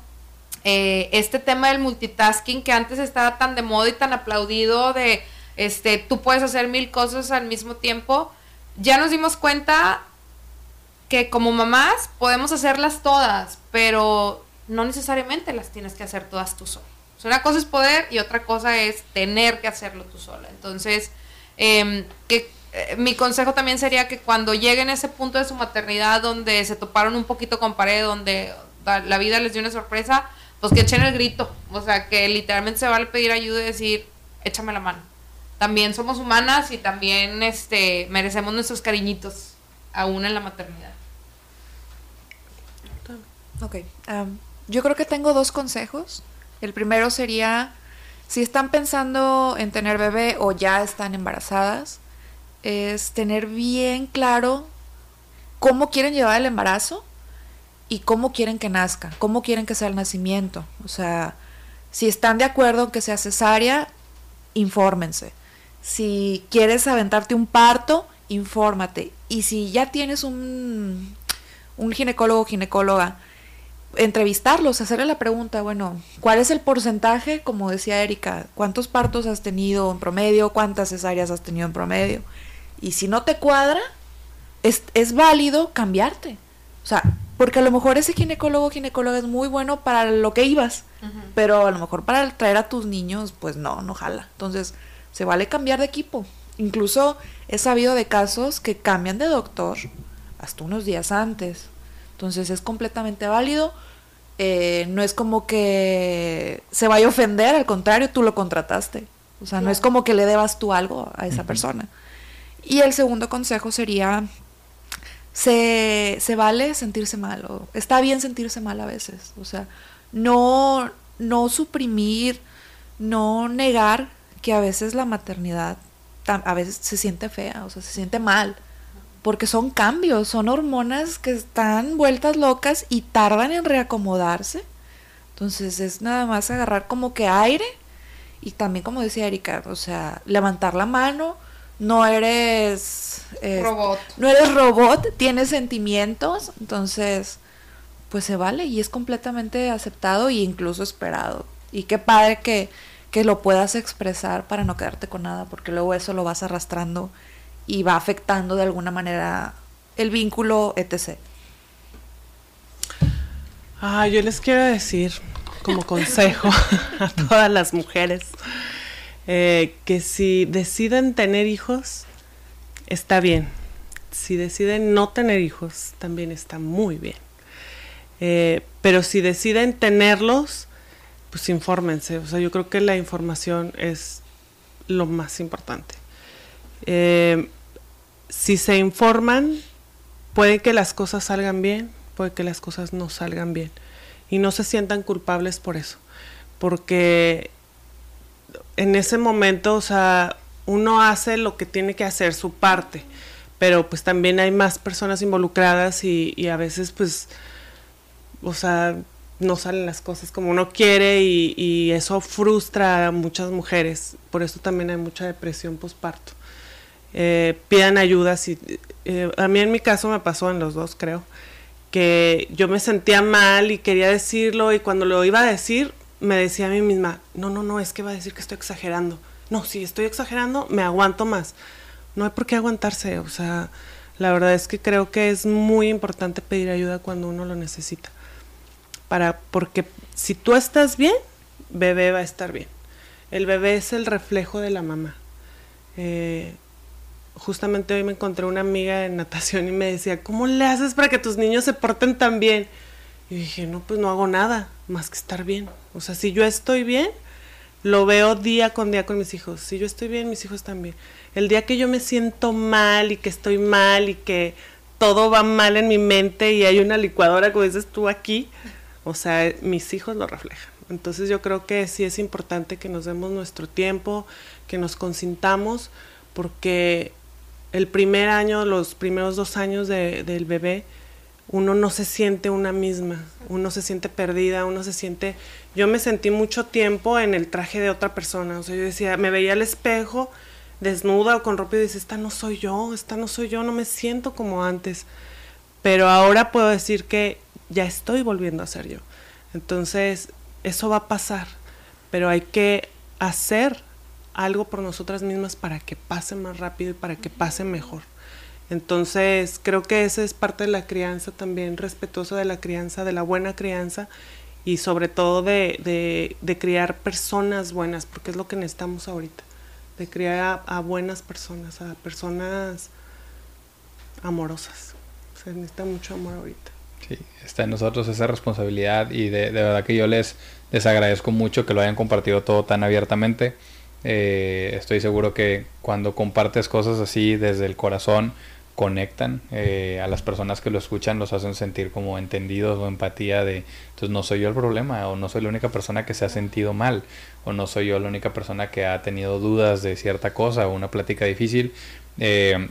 eh, este tema del multitasking que antes estaba tan de moda y tan aplaudido de, este, tú puedes hacer mil cosas al mismo tiempo, ya nos dimos cuenta que como mamás podemos hacerlas todas, pero no necesariamente las tienes que hacer todas tú sola. una cosa es poder y otra cosa es tener que hacerlo tú sola. Entonces, em, eh, mi consejo también sería que cuando lleguen a ese punto de su maternidad donde se toparon un poquito con pared, donde la vida les dio una sorpresa, pues que echen el grito. O sea, que literalmente se vale pedir ayuda y decir, échame la mano. También somos humanas y también este, merecemos nuestros cariñitos, aún en la maternidad. Ok. yo creo que tengo dos consejos. El primero sería, si están pensando en tener bebé o ya están embarazadas, es tener bien claro cómo quieren llevar el embarazo y cómo quieren que nazca, cómo quieren que sea el nacimiento. O sea, si están de acuerdo en que sea cesárea, infórmense. Si quieres aventarte un parto, infórmate. Y si ya tienes un, un ginecólogo o ginecóloga, entrevistarlos, hacerle la pregunta, bueno, ¿cuál es el porcentaje? Como decía Erika, ¿cuántos partos has tenido en promedio? ¿Cuántas cesáreas has tenido en promedio? Y si no te cuadra, es, es válido cambiarte. O sea, porque a lo mejor ese ginecólogo o ginecóloga es muy bueno para lo que ibas, pero a lo mejor para traer a tus niños, pues no, no jala. Entonces, se vale cambiar de equipo. Incluso he sabido de casos que cambian de doctor hasta unos días antes. Entonces es completamente válido. Eh, no es como que se vaya a ofender, al contrario, tú lo contrataste. O sea, no es como que le debas tú algo a esa persona. Y el segundo consejo sería se, se vale sentirse mal, o está bien sentirse mal a veces, o sea, no, no suprimir, no negar que a veces la maternidad a veces se siente fea, o sea, se siente mal, porque son cambios, son hormonas que están vueltas locas y tardan en reacomodarse. Entonces es nada más agarrar como que aire y también como decía Erika, o sea, levantar la mano, no eres robot. No eres robot, tienes sentimientos, entonces pues se vale y es completamente aceptado e incluso esperado. Y qué padre que, que lo puedas expresar para no quedarte con nada, porque luego eso lo vas arrastrando y va afectando de alguna manera el vínculo, etc. Ah, yo les quiero decir como consejo *laughs* a todas las mujeres eh, que si deciden tener hijos, está bien. Si deciden no tener hijos, también está muy bien. Eh, pero si deciden tenerlos, pues infórmense. O sea, yo creo que la información es lo más importante. Eh, si se informan, puede que las cosas salgan bien, puede que las cosas no salgan bien. Y no se sientan culpables por eso. Porque en ese momento, o sea, uno hace lo que tiene que hacer, su parte, pero pues también hay más personas involucradas y, a veces pues, o sea, no salen las cosas como uno quiere y, eso frustra a muchas mujeres, por eso también hay mucha depresión postparto. Eh, pidan ayuda, si, eh, a mí en mi caso me pasó en los dos creo, que yo me sentía mal y quería decirlo y cuando lo iba a decir me decía a mí misma, no, no, no, es que va a decir que estoy exagerando. No, si estoy exagerando, me aguanto más. No hay por qué aguantarse, o sea, la verdad es que creo que es muy importante pedir ayuda cuando uno lo necesita. Para, porque si tú estás bien, bebé va a estar bien. El bebé es el reflejo de la mamá. Eh, justamente hoy me encontré una amiga en natación y me decía, ¿cómo le haces para que tus niños se porten tan bien? Y dije, no, pues no hago nada más que estar bien. O sea, si yo estoy bien, lo veo día con día con mis hijos. Si yo estoy bien, mis hijos también. El día que yo me siento mal y que estoy mal y que todo va mal en mi mente y hay una licuadora, como dices tú aquí, O sea, mis hijos lo reflejan. Entonces yo creo que sí es importante que nos demos nuestro tiempo, que nos consintamos, porque el primer año, los primeros dos años de, del bebé, uno no se siente una misma, uno se siente perdida, uno se siente... Yo me sentí mucho tiempo en el traje de otra persona, o sea, yo decía, me veía al espejo desnuda o con ropa y dice, esta no soy yo, esta no soy yo, no me siento como antes. Pero ahora puedo decir que ya estoy volviendo a ser yo. Entonces, eso va a pasar, pero hay que hacer algo por nosotras mismas para que pase más rápido y para que pase mejor. Entonces, creo que esa es parte de la crianza también, respetuosa de la crianza, de la buena crianza y sobre todo de, de, criar personas buenas, porque es lo que necesitamos ahorita, de criar a, buenas personas, a personas amorosas. Se necesita mucho amor ahorita. Sí, está en nosotros esa responsabilidad y de, verdad que yo les, les agradezco mucho que lo hayan compartido todo tan abiertamente. Eh, estoy seguro que cuando compartes cosas así desde el corazón, conectan eh, a las personas que lo escuchan, los hacen sentir como entendidos o empatía de, entonces no soy yo el problema o no soy la única persona que se ha sentido mal o no soy yo la única persona que ha tenido dudas de cierta cosa o una plática difícil. Eh,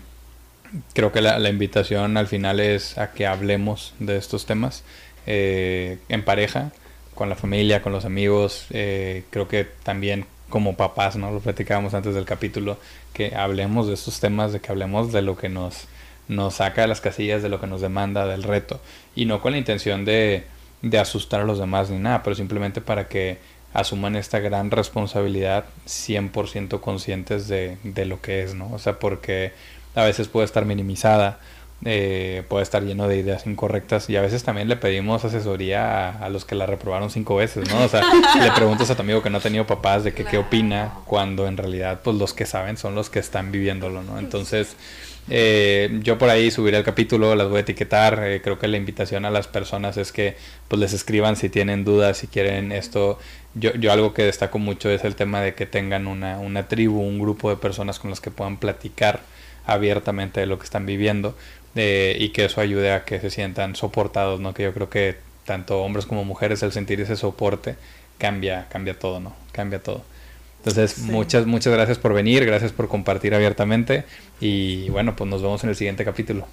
creo que la, la, invitación al final es a que hablemos de estos temas eh, en pareja, con la familia, con los amigos. creo que también como papás, ¿no? Lo platicábamos antes del capítulo, que hablemos de estos temas, de que hablemos de lo que nos nos saca de las casillas de lo que nos demanda, del reto. Y no con la intención de, de asustar a los demás ni nada, pero simplemente para que asuman esta gran responsabilidad 100% conscientes de, de lo que es, ¿no? O sea, porque a veces puede estar minimizada, eh, puede estar lleno de ideas incorrectas y a veces también le pedimos asesoría a, los que la reprobaron cinco veces, ¿no? O sea, *laughs* le preguntas a tu amigo que no ha tenido papás de que qué opina cuando en realidad pues los que saben son los que están viviéndolo, ¿no? Entonces eh, yo por ahí subiré el capítulo, las voy a etiquetar. Eh, creo que la invitación a las personas es que pues les escriban si tienen dudas, si quieren esto. Yo, yo algo que destaco mucho es el tema de que tengan una, una tribu, un grupo de personas con las que puedan platicar abiertamente de lo que están viviendo eh, y que eso ayude a que se sientan soportados, ¿no? Que yo creo que tanto hombres como mujeres el sentir ese soporte cambia, cambia todo, ¿no? Cambia todo. Entonces, muchas, muchas gracias por venir, gracias por compartir abiertamente y bueno, pues nos vemos en el siguiente capítulo.